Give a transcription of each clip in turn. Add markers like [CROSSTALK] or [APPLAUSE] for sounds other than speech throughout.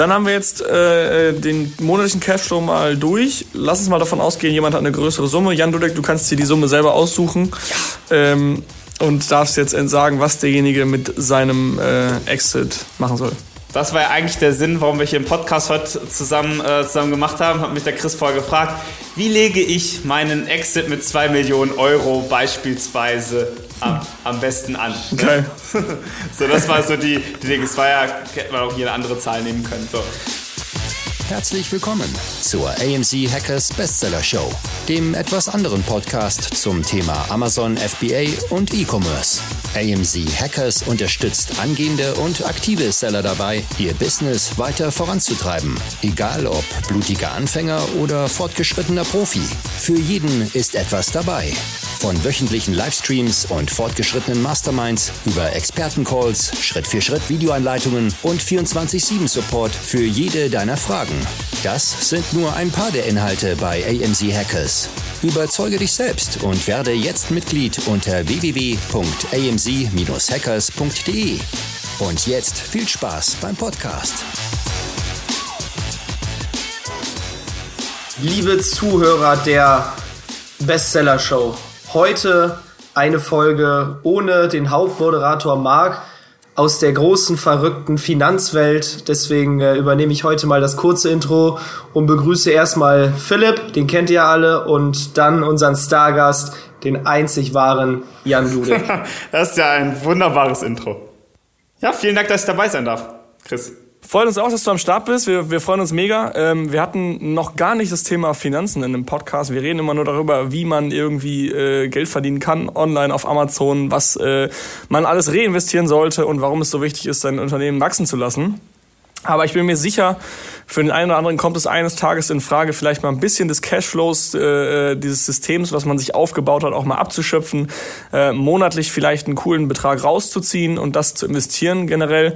Dann haben wir jetzt äh, den monatlichen Cashflow mal durch. Lass uns mal davon ausgehen, jemand hat eine größere Summe. Jan Dudek, du kannst dir die Summe selber aussuchen. Ähm, und darfst jetzt sagen, was derjenige mit seinem äh, Exit machen soll. Das war ja eigentlich der Sinn, warum wir hier im Podcast heute zusammen, äh, zusammen gemacht haben. Hat mich der Chris vorher gefragt, wie lege ich meinen Exit mit 2 Millionen Euro beispielsweise am, am besten an? Ne? Okay. [LAUGHS] so, das war so die, die Dinge. Es war ja, hätte man auch jede andere Zahl nehmen können. So. Herzlich willkommen zur AMC Hackers Bestseller Show, dem etwas anderen Podcast zum Thema Amazon FBA und E-Commerce. AMC Hackers unterstützt angehende und aktive Seller dabei, ihr Business weiter voranzutreiben, egal ob blutiger Anfänger oder fortgeschrittener Profi. Für jeden ist etwas dabei. Von wöchentlichen Livestreams und fortgeschrittenen Masterminds über Expertencalls, Schritt für Schritt Videoanleitungen und 24-7 Support für jede deiner Fragen. Das sind nur ein paar der Inhalte bei AMC Hackers. Überzeuge dich selbst und werde jetzt Mitglied unter www.amc-hackers.de. Und jetzt viel Spaß beim Podcast. Liebe Zuhörer der Bestseller Show, Heute eine Folge ohne den Hauptmoderator Marc aus der großen verrückten Finanzwelt. Deswegen äh, übernehme ich heute mal das kurze Intro und begrüße erstmal Philipp, den kennt ihr alle, und dann unseren Stargast, den einzig wahren Jan Dudek. [LAUGHS] das ist ja ein wunderbares Intro. Ja, vielen Dank, dass ich dabei sein darf, Chris. Freut uns auch, dass du am Start bist. Wir, wir freuen uns mega. Ähm, wir hatten noch gar nicht das Thema Finanzen in dem Podcast. Wir reden immer nur darüber, wie man irgendwie äh, Geld verdienen kann online auf Amazon, was äh, man alles reinvestieren sollte und warum es so wichtig ist, sein Unternehmen wachsen zu lassen. Aber ich bin mir sicher, für den einen oder anderen kommt es eines Tages in Frage, vielleicht mal ein bisschen des Cashflows äh, dieses Systems, was man sich aufgebaut hat, auch mal abzuschöpfen, äh, monatlich vielleicht einen coolen Betrag rauszuziehen und das zu investieren generell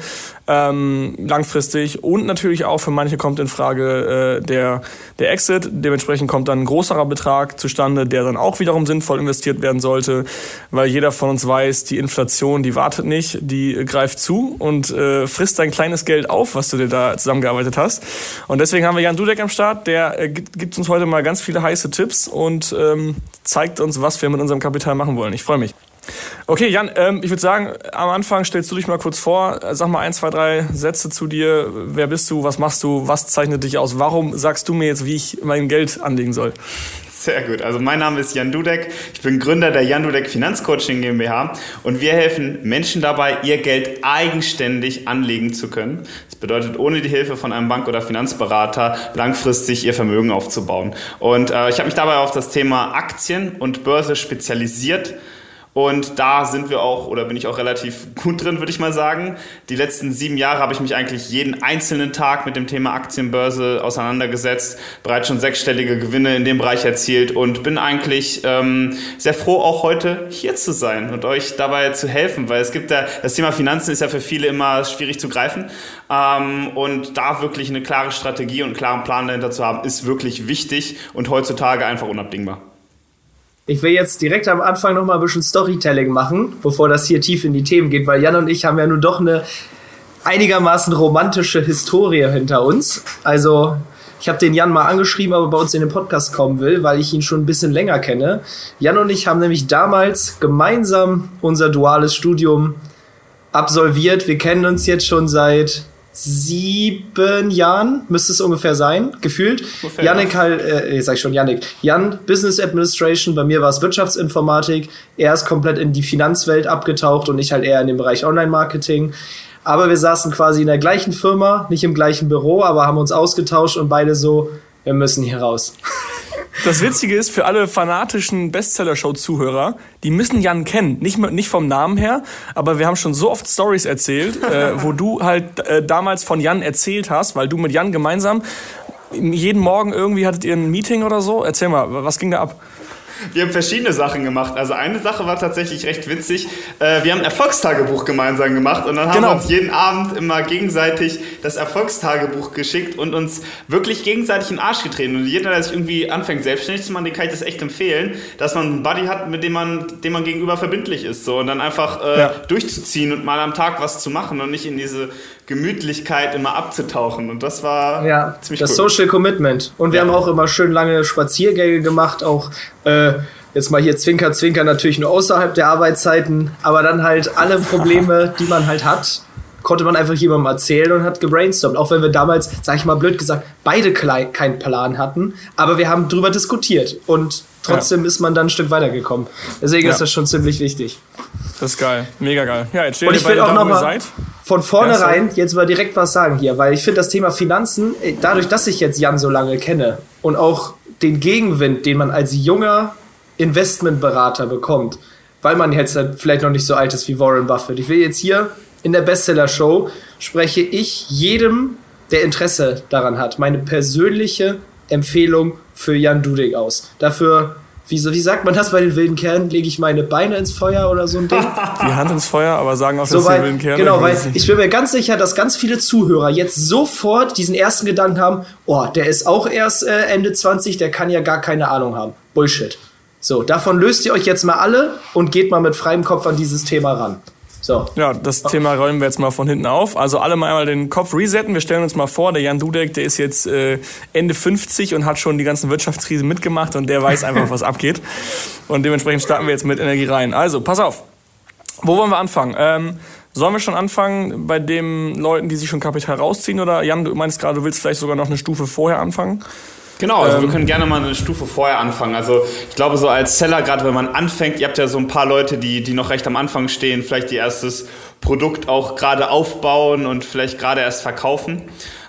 ähm, langfristig. Und natürlich auch für manche kommt in Frage äh, der, der Exit. Dementsprechend kommt dann ein größerer Betrag zustande, der dann auch wiederum sinnvoll investiert werden sollte, weil jeder von uns weiß, die Inflation, die wartet nicht, die greift zu und äh, frisst dein kleines Geld auf, was du dir da zusammengearbeitet hast. Und deswegen haben wir Jan Dudek am Start, der äh, gibt, gibt, uns heute mal ganz viele heiße Tipps und ähm, zeigt uns, was wir mit unserem Kapital machen wollen. Ich freue mich. Okay, Jan, ähm, ich würde sagen, am Anfang stellst du dich mal kurz vor. Sag mal ein, zwei, drei Sätze zu dir. Wer bist du? Was machst du? Was zeichnet dich aus? Warum sagst du mir jetzt, wie ich mein Geld anlegen soll? Sehr gut. Also mein Name ist Jan Dudek. Ich bin Gründer der Jan Dudek Finanzcoaching GmbH und wir helfen Menschen dabei, ihr Geld eigenständig anlegen zu können. Das bedeutet, ohne die Hilfe von einem Bank- oder Finanzberater langfristig ihr Vermögen aufzubauen. Und äh, ich habe mich dabei auf das Thema Aktien und Börse spezialisiert und da sind wir auch, oder bin ich auch relativ gut drin, würde ich mal sagen. Die letzten sieben Jahre habe ich mich eigentlich jeden einzelnen Tag mit dem Thema Aktienbörse auseinandergesetzt, bereits schon sechsstellige Gewinne in dem Bereich erzielt und bin eigentlich ähm, sehr froh, auch heute hier zu sein und euch dabei zu helfen, weil es gibt ja, das Thema Finanzen ist ja für viele immer schwierig zu greifen. Ähm, und da wirklich eine klare Strategie und einen klaren Plan dahinter zu haben, ist wirklich wichtig und heutzutage einfach unabdingbar. Ich will jetzt direkt am Anfang noch mal ein bisschen Storytelling machen, bevor das hier tief in die Themen geht, weil Jan und ich haben ja nun doch eine einigermaßen romantische Historie hinter uns. Also ich habe den Jan mal angeschrieben, aber bei uns in den Podcast kommen will, weil ich ihn schon ein bisschen länger kenne. Jan und ich haben nämlich damals gemeinsam unser duales Studium absolviert. Wir kennen uns jetzt schon seit sieben Jahren, müsste es ungefähr sein, gefühlt. Ungefähr, Janik halt, äh, sag ich schon, Janik. Jan, Business Administration, bei mir war es Wirtschaftsinformatik. Er ist komplett in die Finanzwelt abgetaucht und ich halt eher in den Bereich Online-Marketing. Aber wir saßen quasi in der gleichen Firma, nicht im gleichen Büro, aber haben uns ausgetauscht und beide so, wir müssen hier raus. [LAUGHS] Das Witzige ist, für alle fanatischen Bestseller-Show-Zuhörer, die müssen Jan kennen. Nicht, nicht vom Namen her, aber wir haben schon so oft Stories erzählt, äh, wo du halt äh, damals von Jan erzählt hast, weil du mit Jan gemeinsam jeden Morgen irgendwie hattet ihr ein Meeting oder so. Erzähl mal, was ging da ab? Wir haben verschiedene Sachen gemacht. Also eine Sache war tatsächlich recht witzig. Äh, wir haben ein Erfolgstagebuch gemeinsam gemacht und dann haben genau. wir uns jeden Abend immer gegenseitig das Erfolgstagebuch geschickt und uns wirklich gegenseitig in den Arsch getreten. Und jeder, der sich irgendwie anfängt, selbstständig zu machen, den kann ich das echt empfehlen, dass man einen Buddy hat, mit dem man, dem man gegenüber verbindlich ist. So, und dann einfach äh, ja. durchzuziehen und mal am Tag was zu machen und nicht in diese Gemütlichkeit immer abzutauchen. Und das war ja, ziemlich das cool. Social Commitment. Und wir ja. haben auch immer schön lange Spaziergänge gemacht, auch äh, jetzt mal hier Zwinker, Zwinker natürlich nur außerhalb der Arbeitszeiten, aber dann halt alle Probleme, die man halt hat, konnte man einfach jemandem erzählen und hat gebrainstormt. Auch wenn wir damals, sag ich mal blöd gesagt, beide keinen Plan hatten, aber wir haben drüber diskutiert und trotzdem ja. ist man dann ein Stück weitergekommen. Deswegen ja. ist das schon ziemlich wichtig. Das ist geil, mega geil. Ja, jetzt steht und ich will auch noch mal von vornherein ja, jetzt mal direkt was sagen hier, weil ich finde das Thema Finanzen, äh, dadurch, dass ich jetzt Jan so lange kenne und auch den Gegenwind, den man als junger Investmentberater bekommt, weil man jetzt halt vielleicht noch nicht so alt ist wie Warren Buffett. Ich will jetzt hier in der Bestseller-Show spreche ich jedem, der Interesse daran hat, meine persönliche Empfehlung für Jan Dudek aus. Dafür, wie, wie sagt man das bei den wilden Kernen, lege ich meine Beine ins Feuer oder so ein Ding? [LAUGHS] Die Hand ins Feuer, aber sagen auch, so dass weil, die wilden Kernen. Genau, weil ich bin mir ganz sicher, dass ganz viele Zuhörer jetzt sofort diesen ersten Gedanken haben, oh, der ist auch erst äh, Ende 20, der kann ja gar keine Ahnung haben. Bullshit. So, davon löst ihr euch jetzt mal alle und geht mal mit freiem Kopf an dieses Thema ran. So. Ja, das Thema räumen wir jetzt mal von hinten auf. Also alle mal einmal den Kopf resetten. Wir stellen uns mal vor, der Jan Dudek, der ist jetzt äh, Ende 50 und hat schon die ganzen Wirtschaftskrisen mitgemacht und der weiß einfach, was abgeht. Und dementsprechend starten wir jetzt mit Energie rein. Also, pass auf. Wo wollen wir anfangen? Ähm, Sollen wir schon anfangen bei den Leuten, die sich schon Kapital rausziehen? Oder Jan, du meinst gerade, du willst vielleicht sogar noch eine Stufe vorher anfangen? Genau, also ähm, wir können gerne mal eine Stufe vorher anfangen. Also ich glaube, so als Seller, gerade wenn man anfängt, ihr habt ja so ein paar Leute, die, die noch recht am Anfang stehen, vielleicht ihr erstes Produkt auch gerade aufbauen und vielleicht gerade erst verkaufen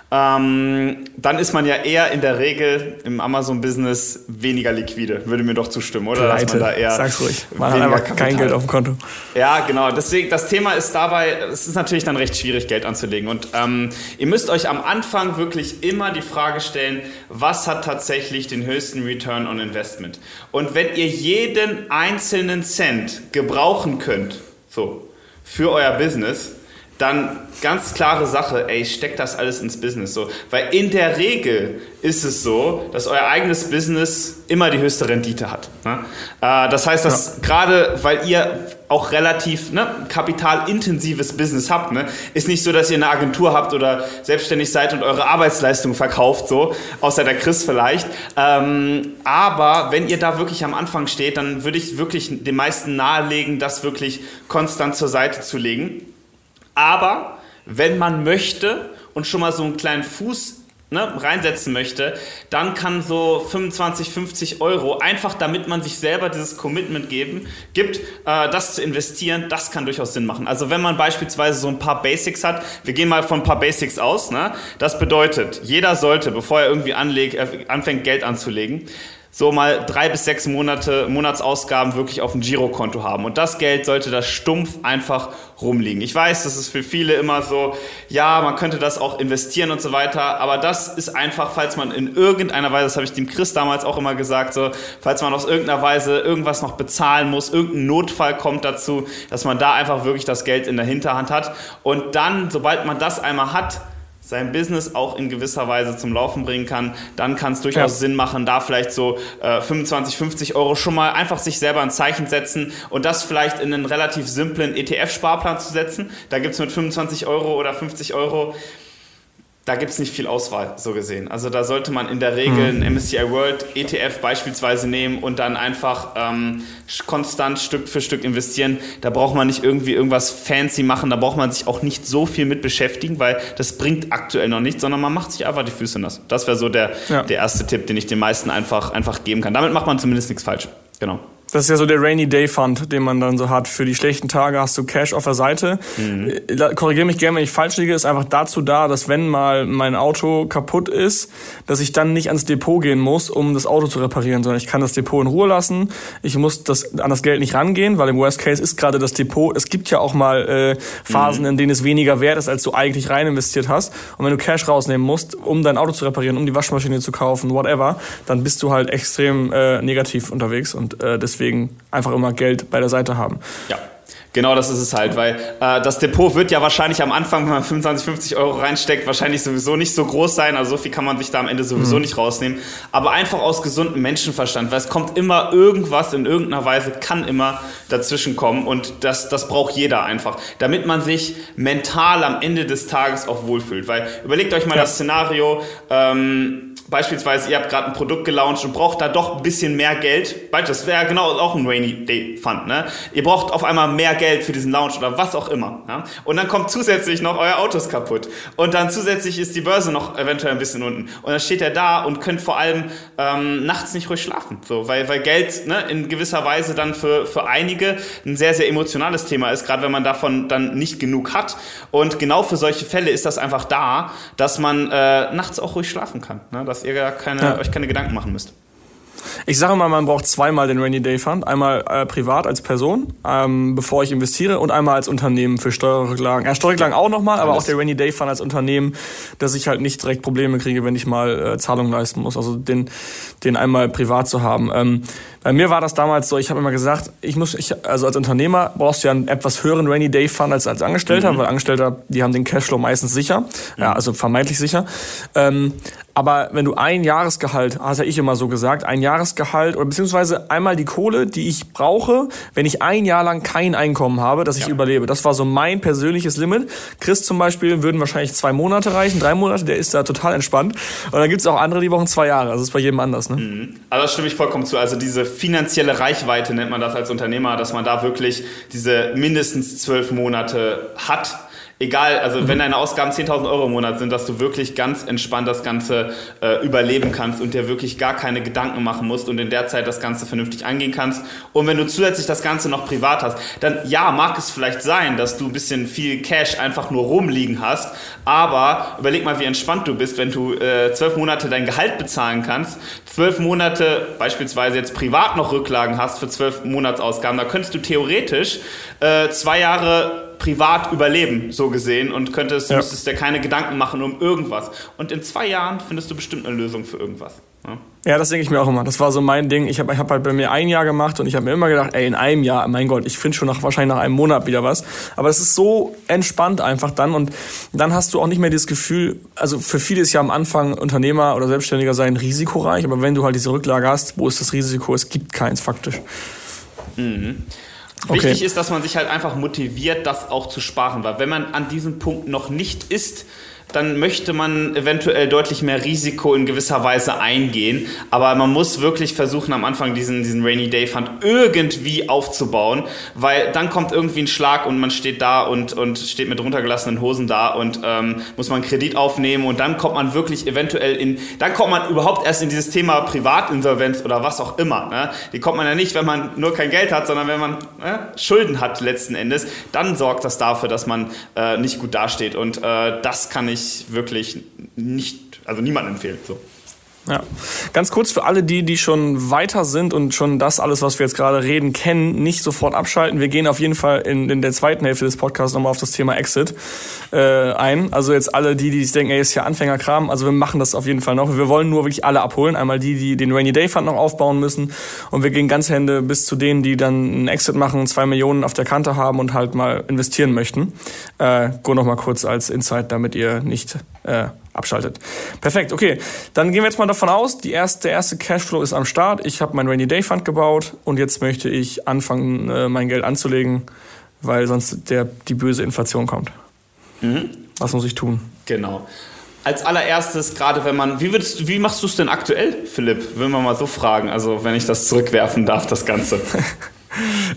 ähm, dann ist man ja eher in der Regel im Amazon-Business weniger liquide. Würde mir doch zustimmen, oder? Pleite. Dass man da eher Sag's ruhig. Man hat einfach Kapital. kein Geld auf dem Konto. Ja, genau. Deswegen, das Thema ist dabei, es ist natürlich dann recht schwierig, Geld anzulegen. Und ähm, ihr müsst euch am Anfang wirklich immer die Frage stellen, was hat tatsächlich den höchsten Return on Investment? Und wenn ihr jeden einzelnen Cent gebrauchen könnt, so, für euer Business, dann ganz klare Sache, ey, steckt das alles ins Business so. Weil in der Regel ist es so, dass euer eigenes Business immer die höchste Rendite hat. Ne? Äh, das heißt, dass ja. gerade, weil ihr auch relativ ne, kapitalintensives Business habt, ne, ist nicht so, dass ihr eine Agentur habt oder selbstständig seid und eure Arbeitsleistung verkauft, so, außer der Chris vielleicht. Ähm, aber wenn ihr da wirklich am Anfang steht, dann würde ich wirklich den meisten nahelegen, das wirklich konstant zur Seite zu legen aber wenn man möchte und schon mal so einen kleinen Fuß ne, reinsetzen möchte, dann kann so 25, 50 Euro, einfach damit man sich selber dieses Commitment geben, gibt, äh, das zu investieren, das kann durchaus Sinn machen. Also wenn man beispielsweise so ein paar Basics hat, wir gehen mal von ein paar Basics aus, ne? das bedeutet, jeder sollte, bevor er irgendwie anleg, äh, anfängt, Geld anzulegen, so mal drei bis sechs Monate Monatsausgaben wirklich auf dem Girokonto haben. Und das Geld sollte da stumpf einfach rumliegen. Ich weiß, das ist für viele immer so, ja, man könnte das auch investieren und so weiter, aber das ist einfach, falls man in irgendeiner Weise, das habe ich dem Chris damals auch immer gesagt, so, falls man aus irgendeiner Weise irgendwas noch bezahlen muss, irgendein Notfall kommt dazu, dass man da einfach wirklich das Geld in der Hinterhand hat. Und dann, sobald man das einmal hat, sein Business auch in gewisser Weise zum Laufen bringen kann, dann kann es durchaus ja. Sinn machen, da vielleicht so äh, 25, 50 Euro schon mal einfach sich selber ein Zeichen setzen und das vielleicht in einen relativ simplen ETF-Sparplan zu setzen. Da gibt es mit 25 Euro oder 50 Euro da gibt es nicht viel Auswahl, so gesehen. Also da sollte man in der Regel mhm. einen MSCI World ETF beispielsweise nehmen und dann einfach ähm, konstant Stück für Stück investieren. Da braucht man nicht irgendwie irgendwas fancy machen, da braucht man sich auch nicht so viel mit beschäftigen, weil das bringt aktuell noch nichts, sondern man macht sich einfach die Füße nass. Das wäre so der, ja. der erste Tipp, den ich den meisten einfach, einfach geben kann. Damit macht man zumindest nichts falsch. Genau. Das ist ja so der Rainy Day Fund, den man dann so hat. Für die schlechten Tage hast du Cash auf der Seite. Mhm. Korrigiere mich gerne, wenn ich falsch liege. Ist einfach dazu da, dass wenn mal mein Auto kaputt ist, dass ich dann nicht ans Depot gehen muss, um das Auto zu reparieren, sondern ich kann das Depot in Ruhe lassen. Ich muss das, an das Geld nicht rangehen, weil im Worst Case ist gerade das Depot. Es gibt ja auch mal äh, Phasen, mhm. in denen es weniger wert ist, als du eigentlich rein investiert hast. Und wenn du Cash rausnehmen musst, um dein Auto zu reparieren, um die Waschmaschine zu kaufen, whatever, dann bist du halt extrem äh, negativ unterwegs und äh, deswegen einfach immer Geld bei der Seite haben. Ja. Genau, das ist es halt, weil äh, das Depot wird ja wahrscheinlich am Anfang, wenn man 25, 50 Euro reinsteckt, wahrscheinlich sowieso nicht so groß sein. Also so viel kann man sich da am Ende sowieso mhm. nicht rausnehmen. Aber einfach aus gesundem Menschenverstand, weil es kommt immer irgendwas in irgendeiner Weise, kann immer dazwischen kommen und das, das braucht jeder einfach, damit man sich mental am Ende des Tages auch wohlfühlt. Weil überlegt euch mal ja. das Szenario, ähm, beispielsweise, ihr habt gerade ein Produkt gelauncht und braucht da doch ein bisschen mehr Geld. Das wäre genau auch ein Rainy Day Fund. Ne? Ihr braucht auf einmal mehr Geld für diesen Launch oder was auch immer. Ja? Und dann kommt zusätzlich noch euer Auto ist kaputt. Und dann zusätzlich ist die Börse noch eventuell ein bisschen unten. Und dann steht er da und könnt vor allem ähm, nachts nicht ruhig schlafen. So, weil, weil Geld ne, in gewisser Weise dann für, für einige ein sehr, sehr emotionales Thema ist, gerade wenn man davon dann nicht genug hat. Und genau für solche Fälle ist das einfach da, dass man äh, nachts auch ruhig schlafen kann. Ne? dass ihr keine, ja. euch keine Gedanken machen müsst. Ich sage mal, man braucht zweimal den Rainy Day Fund. Einmal äh, privat als Person, ähm, bevor ich investiere, und einmal als Unternehmen für Steuerrücklagen. Ja, Steuerrücklagen auch nochmal, aber auch der Rainy Day Fund als Unternehmen, dass ich halt nicht direkt Probleme kriege, wenn ich mal äh, Zahlungen leisten muss. Also den, den einmal privat zu haben. Ähm, bei mir war das damals so, ich habe immer gesagt, ich muss, ich, also als Unternehmer brauchst du ja einen etwas höheren Rainy Day Fund als als Angestellter, mhm. weil Angestellter, die haben den Cashflow meistens sicher, mhm. ja, also vermeintlich sicher. Ähm, aber wenn du ein Jahresgehalt, hast ja ich immer so gesagt, ein Jahresgehalt oder beziehungsweise einmal die Kohle, die ich brauche, wenn ich ein Jahr lang kein Einkommen habe, dass ich ja. überlebe. Das war so mein persönliches Limit. Chris zum Beispiel würden wahrscheinlich zwei Monate reichen, drei Monate, der ist da total entspannt. Und dann gibt es auch andere, die brauchen zwei Jahre. Also das ist bei jedem anders. Ne? Mhm. Also das stimme ich vollkommen zu. Also diese finanzielle Reichweite nennt man das als Unternehmer, dass man da wirklich diese mindestens zwölf Monate hat egal, also wenn deine Ausgaben 10.000 Euro im Monat sind, dass du wirklich ganz entspannt das Ganze äh, überleben kannst und dir wirklich gar keine Gedanken machen musst und in der Zeit das Ganze vernünftig angehen kannst. Und wenn du zusätzlich das Ganze noch privat hast, dann ja, mag es vielleicht sein, dass du ein bisschen viel Cash einfach nur rumliegen hast, aber überleg mal, wie entspannt du bist, wenn du äh, zwölf Monate dein Gehalt bezahlen kannst, zwölf Monate beispielsweise jetzt privat noch Rücklagen hast für zwölf Monatsausgaben, da könntest du theoretisch äh, zwei Jahre privat überleben, so gesehen, und könntest, ja. müsstest dir keine Gedanken machen um irgendwas. Und in zwei Jahren findest du bestimmt eine Lösung für irgendwas. Ja, ja das denke ich mir auch immer. Das war so mein Ding. Ich habe ich hab halt bei mir ein Jahr gemacht und ich habe mir immer gedacht, ey, in einem Jahr, mein Gott, ich finde schon nach, wahrscheinlich nach einem Monat wieder was. Aber es ist so entspannt einfach dann und dann hast du auch nicht mehr dieses Gefühl, also für viele ist ja am Anfang Unternehmer oder Selbstständiger sein risikoreich, aber wenn du halt diese Rücklage hast, wo ist das Risiko? Es gibt keins faktisch. Mhm. Okay. Wichtig ist, dass man sich halt einfach motiviert, das auch zu sparen, weil wenn man an diesem Punkt noch nicht ist, dann möchte man eventuell deutlich mehr Risiko in gewisser Weise eingehen. Aber man muss wirklich versuchen, am Anfang diesen, diesen Rainy Day Fund irgendwie aufzubauen, weil dann kommt irgendwie ein Schlag und man steht da und, und steht mit runtergelassenen Hosen da und ähm, muss man Kredit aufnehmen und dann kommt man wirklich eventuell in, dann kommt man überhaupt erst in dieses Thema Privatinsolvenz oder was auch immer. Ne? Die kommt man ja nicht, wenn man nur kein Geld hat, sondern wenn man ne, Schulden hat letzten Endes. Dann sorgt das dafür, dass man äh, nicht gut dasteht und äh, das kann ich ich wirklich nicht, also niemand empfehlen. So. Ja. Ganz kurz für alle die, die schon weiter sind und schon das alles, was wir jetzt gerade reden, kennen, nicht sofort abschalten. Wir gehen auf jeden Fall in, in der zweiten Hälfte des Podcasts nochmal auf das Thema Exit äh, ein. Also jetzt alle die, die sich denken, ey, ist ja Anfängerkram. Also wir machen das auf jeden Fall noch. Wir wollen nur wirklich alle abholen. Einmal die, die den Rainy Day Fund noch aufbauen müssen. Und wir gehen ganz Hände bis zu denen, die dann einen Exit machen, zwei Millionen auf der Kante haben und halt mal investieren möchten. Äh, go noch mal kurz als Insight, damit ihr nicht äh, abschaltet. Perfekt, okay. Dann gehen wir jetzt mal davon aus, die erste, der erste Cashflow ist am Start. Ich habe mein Rainy Day Fund gebaut und jetzt möchte ich anfangen, äh, mein Geld anzulegen, weil sonst der, die böse Inflation kommt. Mhm. Was muss ich tun? Genau. Als allererstes, gerade wenn man, wie, würdest, wie machst du es denn aktuell, Philipp? Will man mal so fragen, also wenn ich das zurückwerfen darf, das Ganze. [LAUGHS]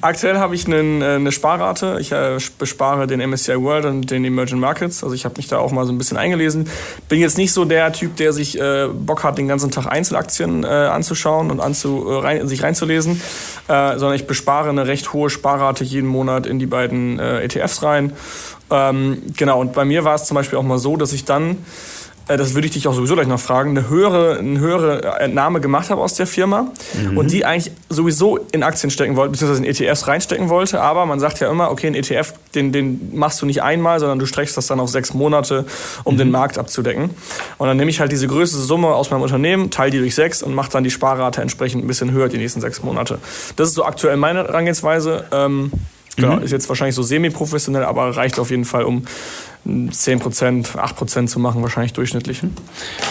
Aktuell habe ich einen, äh, eine Sparrate. Ich äh, bespare den MSCI World und den Emerging Markets. Also ich habe mich da auch mal so ein bisschen eingelesen. Bin jetzt nicht so der Typ, der sich äh, Bock hat, den ganzen Tag Einzelaktien äh, anzuschauen und anzu, äh, rein, sich reinzulesen, äh, sondern ich bespare eine recht hohe Sparrate jeden Monat in die beiden ETFs rein. Ähm, genau, und bei mir war es zum Beispiel auch mal so, dass ich dann das würde ich dich auch sowieso gleich noch fragen, eine höhere, eine höhere Entnahme gemacht habe aus der Firma mhm. und die eigentlich sowieso in Aktien stecken wollte, beziehungsweise in ETFs reinstecken wollte. Aber man sagt ja immer, okay, ein ETF, den, den machst du nicht einmal, sondern du streckst das dann auf sechs Monate, um mhm. den Markt abzudecken. Und dann nehme ich halt diese größte Summe aus meinem Unternehmen, teile die durch sechs und mache dann die Sparrate entsprechend ein bisschen höher die nächsten sechs Monate. Das ist so aktuell meine Herangehensweise. Ähm, Genau, mhm. ist jetzt wahrscheinlich so semi-professionell, aber reicht auf jeden Fall, um 10%, 8% zu machen, wahrscheinlich durchschnittlich.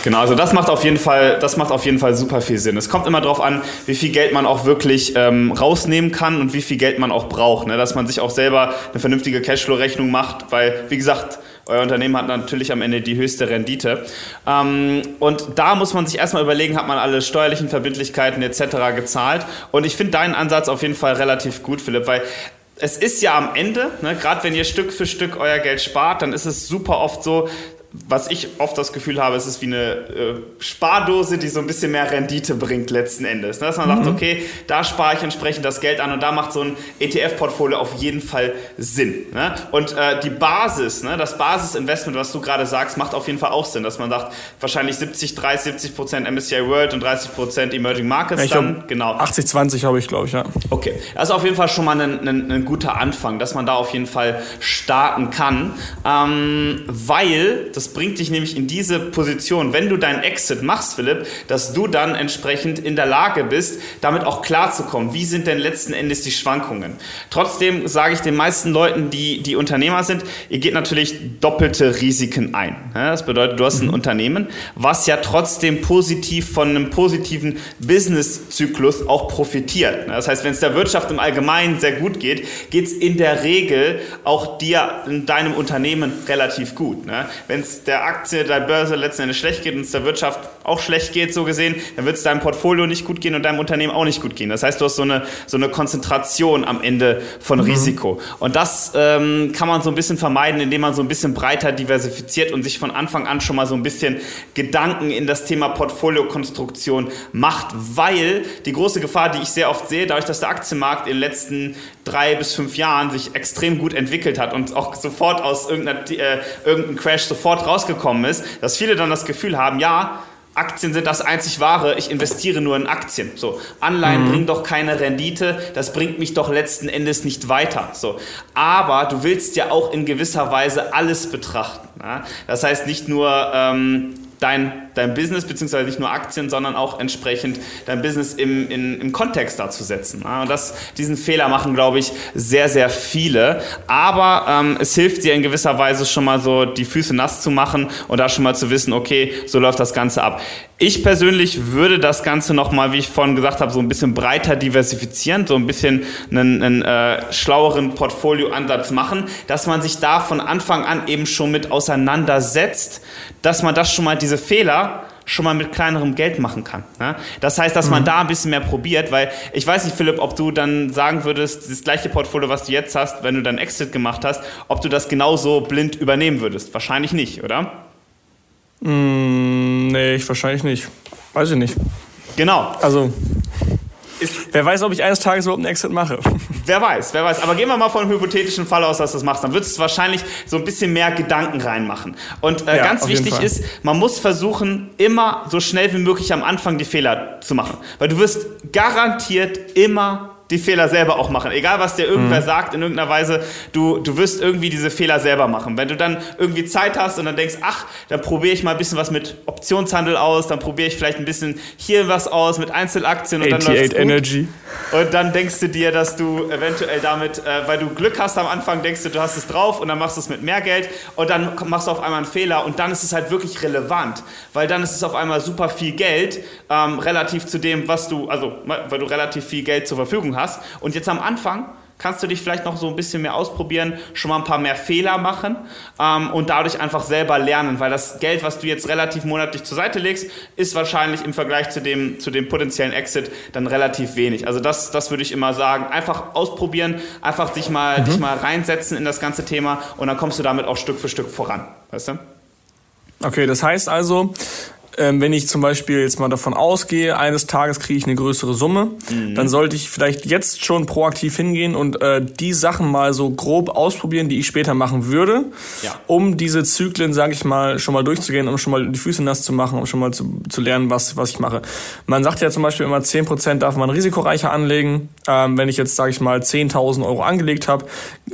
Genau, also das macht auf jeden Fall, das macht auf jeden Fall super viel Sinn. Es kommt immer darauf an, wie viel Geld man auch wirklich ähm, rausnehmen kann und wie viel Geld man auch braucht. Ne? Dass man sich auch selber eine vernünftige Cashflow-Rechnung macht, weil, wie gesagt, euer Unternehmen hat natürlich am Ende die höchste Rendite. Ähm, und da muss man sich erstmal überlegen, hat man alle steuerlichen Verbindlichkeiten etc. gezahlt. Und ich finde deinen Ansatz auf jeden Fall relativ gut, Philipp, weil es ist ja am Ende, ne, gerade wenn ihr Stück für Stück euer Geld spart, dann ist es super oft so, was ich oft das Gefühl habe, es ist wie eine äh, Spardose, die so ein bisschen mehr Rendite bringt letzten Endes. Ne? Dass man mhm. sagt, okay, da spare ich entsprechend das Geld an und da macht so ein ETF-Portfolio auf jeden Fall Sinn. Ne? Und äh, die Basis, ne, das Basisinvestment, was du gerade sagst, macht auf jeden Fall auch Sinn, dass man sagt, wahrscheinlich 70, 30, 70 Prozent MSCI World und 30 Prozent Emerging Markets ja, dann. Genau. 80, 20 habe ich, glaube ich, ja. Okay, das ist auf jeden Fall schon mal ein, ein, ein, guter Anfang, dass man da auf jeden Fall starten kann, ähm, weil das bringt dich nämlich in diese Position, wenn du deinen Exit machst, Philipp, dass du dann entsprechend in der Lage bist, damit auch klarzukommen. Wie sind denn letzten Endes die Schwankungen? Trotzdem sage ich den meisten Leuten, die, die Unternehmer sind, ihr geht natürlich doppelte Risiken ein. Das bedeutet, du hast ein mhm. Unternehmen, was ja trotzdem positiv von einem positiven Business-Zyklus auch profitiert. Das heißt, wenn es der Wirtschaft im Allgemeinen sehr gut geht, geht es in der Regel auch dir in deinem Unternehmen relativ gut. Wenn es der Aktie, der Börse letzten Endes schlecht geht und es der Wirtschaft auch schlecht geht, so gesehen, dann wird es deinem Portfolio nicht gut gehen und deinem Unternehmen auch nicht gut gehen. Das heißt, du hast so eine, so eine Konzentration am Ende von mhm. Risiko. Und das ähm, kann man so ein bisschen vermeiden, indem man so ein bisschen breiter diversifiziert und sich von Anfang an schon mal so ein bisschen Gedanken in das Thema Portfoliokonstruktion macht, weil die große Gefahr, die ich sehr oft sehe, dadurch, dass der Aktienmarkt in den letzten drei bis fünf Jahren sich extrem gut entwickelt hat und auch sofort aus irgendeiner, äh, irgendeinem Crash sofort rausgekommen ist, dass viele dann das Gefühl haben, ja, Aktien sind das einzig wahre, ich investiere nur in Aktien. So, Anleihen mhm. bringen doch keine Rendite, das bringt mich doch letzten Endes nicht weiter. So, aber du willst ja auch in gewisser Weise alles betrachten. Ja? Das heißt nicht nur ähm, dein, dein Business, beziehungsweise nicht nur Aktien, sondern auch entsprechend dein Business im, in, im Kontext dazu setzen. Und das, diesen Fehler machen, glaube ich, sehr, sehr viele. Aber ähm, es hilft dir in gewisser Weise schon mal so die Füße nass zu machen und da schon mal zu wissen, okay, so läuft das Ganze ab. Ich persönlich würde das Ganze nochmal, wie ich vorhin gesagt habe, so ein bisschen breiter diversifizieren, so ein bisschen einen, einen äh, schlaueren Portfolioansatz machen, dass man sich da von Anfang an eben schon mit auseinandersetzt, dass man das schon mal diese Fehler schon mal mit kleinerem Geld machen kann. Ne? Das heißt, dass man mhm. da ein bisschen mehr probiert, weil ich weiß nicht, Philipp, ob du dann sagen würdest, das gleiche Portfolio, was du jetzt hast, wenn du dann Exit gemacht hast, ob du das genauso blind übernehmen würdest. Wahrscheinlich nicht, oder? Mm, nee, ich wahrscheinlich nicht. Weiß ich nicht. Genau. Also, ist, wer weiß, ob ich eines Tages überhaupt einen Exit mache. [LAUGHS] Wer weiß, wer weiß. Aber gehen wir mal von einem hypothetischen Fall aus, dass du das machst. Dann würdest du wahrscheinlich so ein bisschen mehr Gedanken reinmachen. Und äh, ja, ganz wichtig ist, man muss versuchen, immer so schnell wie möglich am Anfang die Fehler zu machen. Weil du wirst garantiert immer die Fehler selber auch machen. Egal, was dir irgendwer mhm. sagt, in irgendeiner Weise, du, du wirst irgendwie diese Fehler selber machen. Wenn du dann irgendwie Zeit hast und dann denkst, ach, dann probiere ich mal ein bisschen was mit Optionshandel aus, dann probiere ich vielleicht ein bisschen hier was aus mit Einzelaktien und 88 dann läuft's gut. Energy. Und dann denkst du dir, dass du eventuell damit, äh, weil du Glück hast am Anfang, denkst du, du hast es drauf und dann machst du es mit mehr Geld und dann machst du auf einmal einen Fehler und dann ist es halt wirklich relevant, weil dann ist es auf einmal super viel Geld ähm, relativ zu dem, was du, also weil du relativ viel Geld zur Verfügung hast hast. Und jetzt am Anfang kannst du dich vielleicht noch so ein bisschen mehr ausprobieren, schon mal ein paar mehr Fehler machen ähm, und dadurch einfach selber lernen, weil das Geld, was du jetzt relativ monatlich zur Seite legst, ist wahrscheinlich im Vergleich zu dem, zu dem potenziellen Exit dann relativ wenig. Also das, das würde ich immer sagen. Einfach ausprobieren, einfach dich mal, mhm. dich mal reinsetzen in das ganze Thema und dann kommst du damit auch Stück für Stück voran. Weißt du? Okay, das heißt also, ähm, wenn ich zum Beispiel jetzt mal davon ausgehe, eines Tages kriege ich eine größere Summe, mhm. dann sollte ich vielleicht jetzt schon proaktiv hingehen und äh, die Sachen mal so grob ausprobieren, die ich später machen würde, ja. um diese Zyklen, sage ich mal, schon mal durchzugehen, um schon mal die Füße nass zu machen, um schon mal zu, zu lernen, was, was ich mache. Man sagt ja zum Beispiel immer, 10% darf man risikoreicher anlegen. Ähm, wenn ich jetzt, sage ich mal, 10.000 Euro angelegt habe,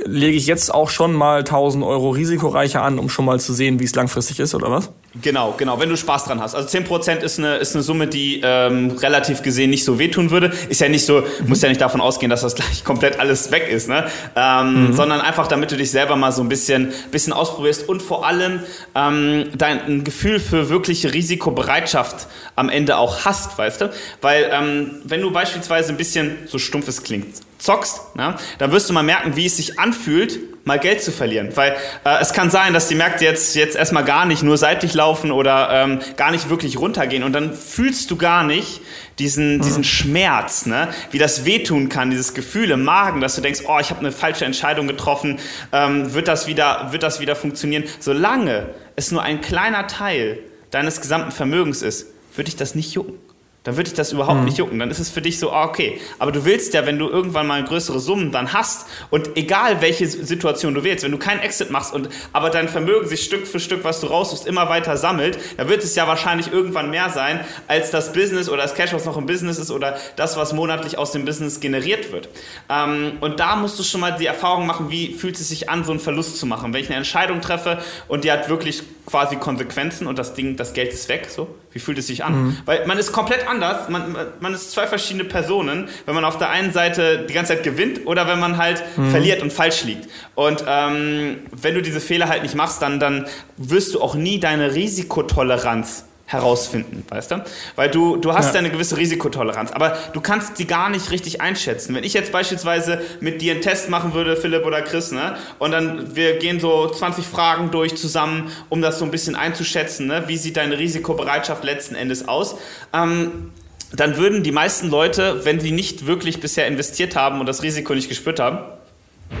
lege ich jetzt auch schon mal 1.000 Euro risikoreicher an, um schon mal zu sehen, wie es langfristig ist, oder was? Genau, genau, wenn du Spaß dran hast. Also 10% ist eine, ist eine Summe, die ähm, relativ gesehen nicht so wehtun würde. Ist ja nicht so, musst ja nicht davon ausgehen, dass das gleich komplett alles weg ist, ne? Ähm, mhm. Sondern einfach, damit du dich selber mal so ein bisschen, bisschen ausprobierst und vor allem ähm, dein ein Gefühl für wirkliche Risikobereitschaft am Ende auch hast, weißt du? Weil ähm, wenn du beispielsweise ein bisschen, so stumpf es klingt, zockst, na, dann wirst du mal merken, wie es sich anfühlt, mal Geld zu verlieren. Weil äh, es kann sein, dass die Märkte jetzt, jetzt erstmal gar nicht nur seitlich laufen oder ähm, gar nicht wirklich runtergehen und dann fühlst du gar nicht diesen, mhm. diesen Schmerz, ne? wie das wehtun kann, dieses Gefühl im Magen, dass du denkst, oh, ich habe eine falsche Entscheidung getroffen, ähm, wird, das wieder, wird das wieder funktionieren? Solange es nur ein kleiner Teil deines gesamten Vermögens ist, würde ich das nicht jucken dann würde dich das überhaupt mhm. nicht jucken. Dann ist es für dich so, ah, okay. Aber du willst ja, wenn du irgendwann mal größere Summen dann hast und egal welche Situation du wählst, wenn du keinen Exit machst und aber dein Vermögen sich Stück für Stück, was du raussuchst, immer weiter sammelt, dann wird es ja wahrscheinlich irgendwann mehr sein als das Business oder das Cash, was noch im Business ist oder das, was monatlich aus dem Business generiert wird. Ähm, und da musst du schon mal die Erfahrung machen, wie fühlt es sich an, so einen Verlust zu machen. Wenn ich eine Entscheidung treffe und die hat wirklich quasi Konsequenzen und das Ding, das Geld ist weg, so, wie fühlt es sich an? Mhm. Weil man ist komplett anders, man, man ist zwei verschiedene Personen, wenn man auf der einen Seite die ganze Zeit gewinnt oder wenn man halt mhm. verliert und falsch liegt. Und ähm, wenn du diese Fehler halt nicht machst, dann, dann wirst du auch nie deine Risikotoleranz herausfinden, weißt du? Weil du, du hast ja. eine gewisse Risikotoleranz, aber du kannst sie gar nicht richtig einschätzen. Wenn ich jetzt beispielsweise mit dir einen Test machen würde, Philipp oder Chris, ne? Und dann, wir gehen so 20 Fragen durch zusammen, um das so ein bisschen einzuschätzen, ne? Wie sieht deine Risikobereitschaft letzten Endes aus? Ähm, dann würden die meisten Leute, wenn sie nicht wirklich bisher investiert haben und das Risiko nicht gespürt haben,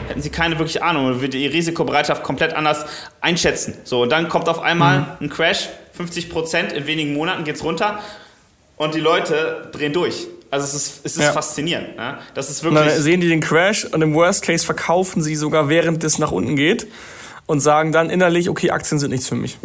hätten sie keine wirkliche Ahnung und würde ihre Risikobereitschaft komplett anders einschätzen. So, und dann kommt auf einmal mhm. ein Crash, 50 Prozent, in wenigen Monaten geht es runter und die Leute drehen durch. Also es ist, es ist ja. faszinierend. Ne? Das ist wirklich. Und dann sehen die den Crash und im Worst Case verkaufen sie sogar, während es nach unten geht und sagen dann innerlich, okay, Aktien sind nichts für mich.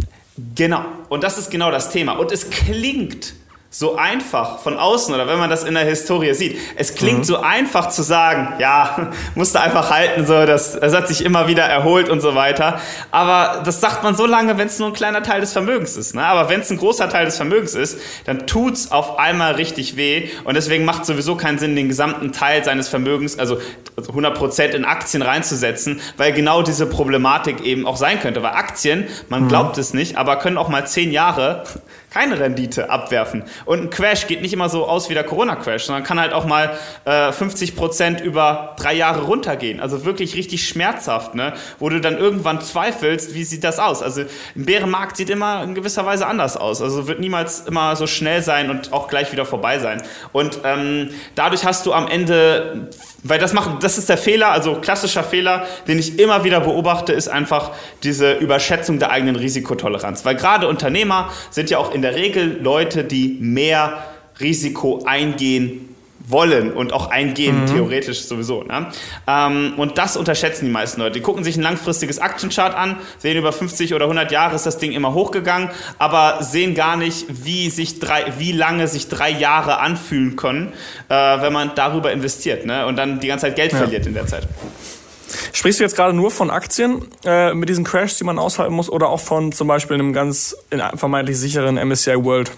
Genau. Und das ist genau das Thema. Und es klingt so einfach von außen oder wenn man das in der Historie sieht. Es klingt mhm. so einfach zu sagen, ja, [LAUGHS] musste einfach halten, so, das, das hat sich immer wieder erholt und so weiter. Aber das sagt man so lange, wenn es nur ein kleiner Teil des Vermögens ist. Ne? Aber wenn es ein großer Teil des Vermögens ist, dann tut's auf einmal richtig weh und deswegen macht sowieso keinen Sinn, den gesamten Teil seines Vermögens, also 100 Prozent in Aktien reinzusetzen, weil genau diese Problematik eben auch sein könnte. Weil Aktien, man mhm. glaubt es nicht, aber können auch mal zehn Jahre keine Rendite abwerfen. Und ein Crash geht nicht immer so aus wie der Corona-Crash, sondern kann halt auch mal äh, 50 Prozent über drei Jahre runtergehen. Also wirklich richtig schmerzhaft, ne? wo du dann irgendwann zweifelst, wie sieht das aus? Also ein Bärenmarkt sieht immer in gewisser Weise anders aus. Also wird niemals immer so schnell sein und auch gleich wieder vorbei sein. Und ähm, dadurch hast du am Ende, weil das macht, das ist der Fehler, also klassischer Fehler, den ich immer wieder beobachte, ist einfach diese Überschätzung der eigenen Risikotoleranz. Weil gerade Unternehmer sind ja auch in in der Regel Leute, die mehr Risiko eingehen wollen und auch eingehen, mhm. theoretisch sowieso. Ne? Ähm, und das unterschätzen die meisten Leute. Die gucken sich ein langfristiges Aktienchart an, sehen über 50 oder 100 Jahre ist das Ding immer hochgegangen, aber sehen gar nicht, wie, sich drei, wie lange sich drei Jahre anfühlen können, äh, wenn man darüber investiert ne? und dann die ganze Zeit Geld ja. verliert in der Zeit. Sprichst du jetzt gerade nur von Aktien äh, mit diesen Crashs, die man aushalten muss, oder auch von zum Beispiel einem ganz in vermeintlich sicheren MSCI World?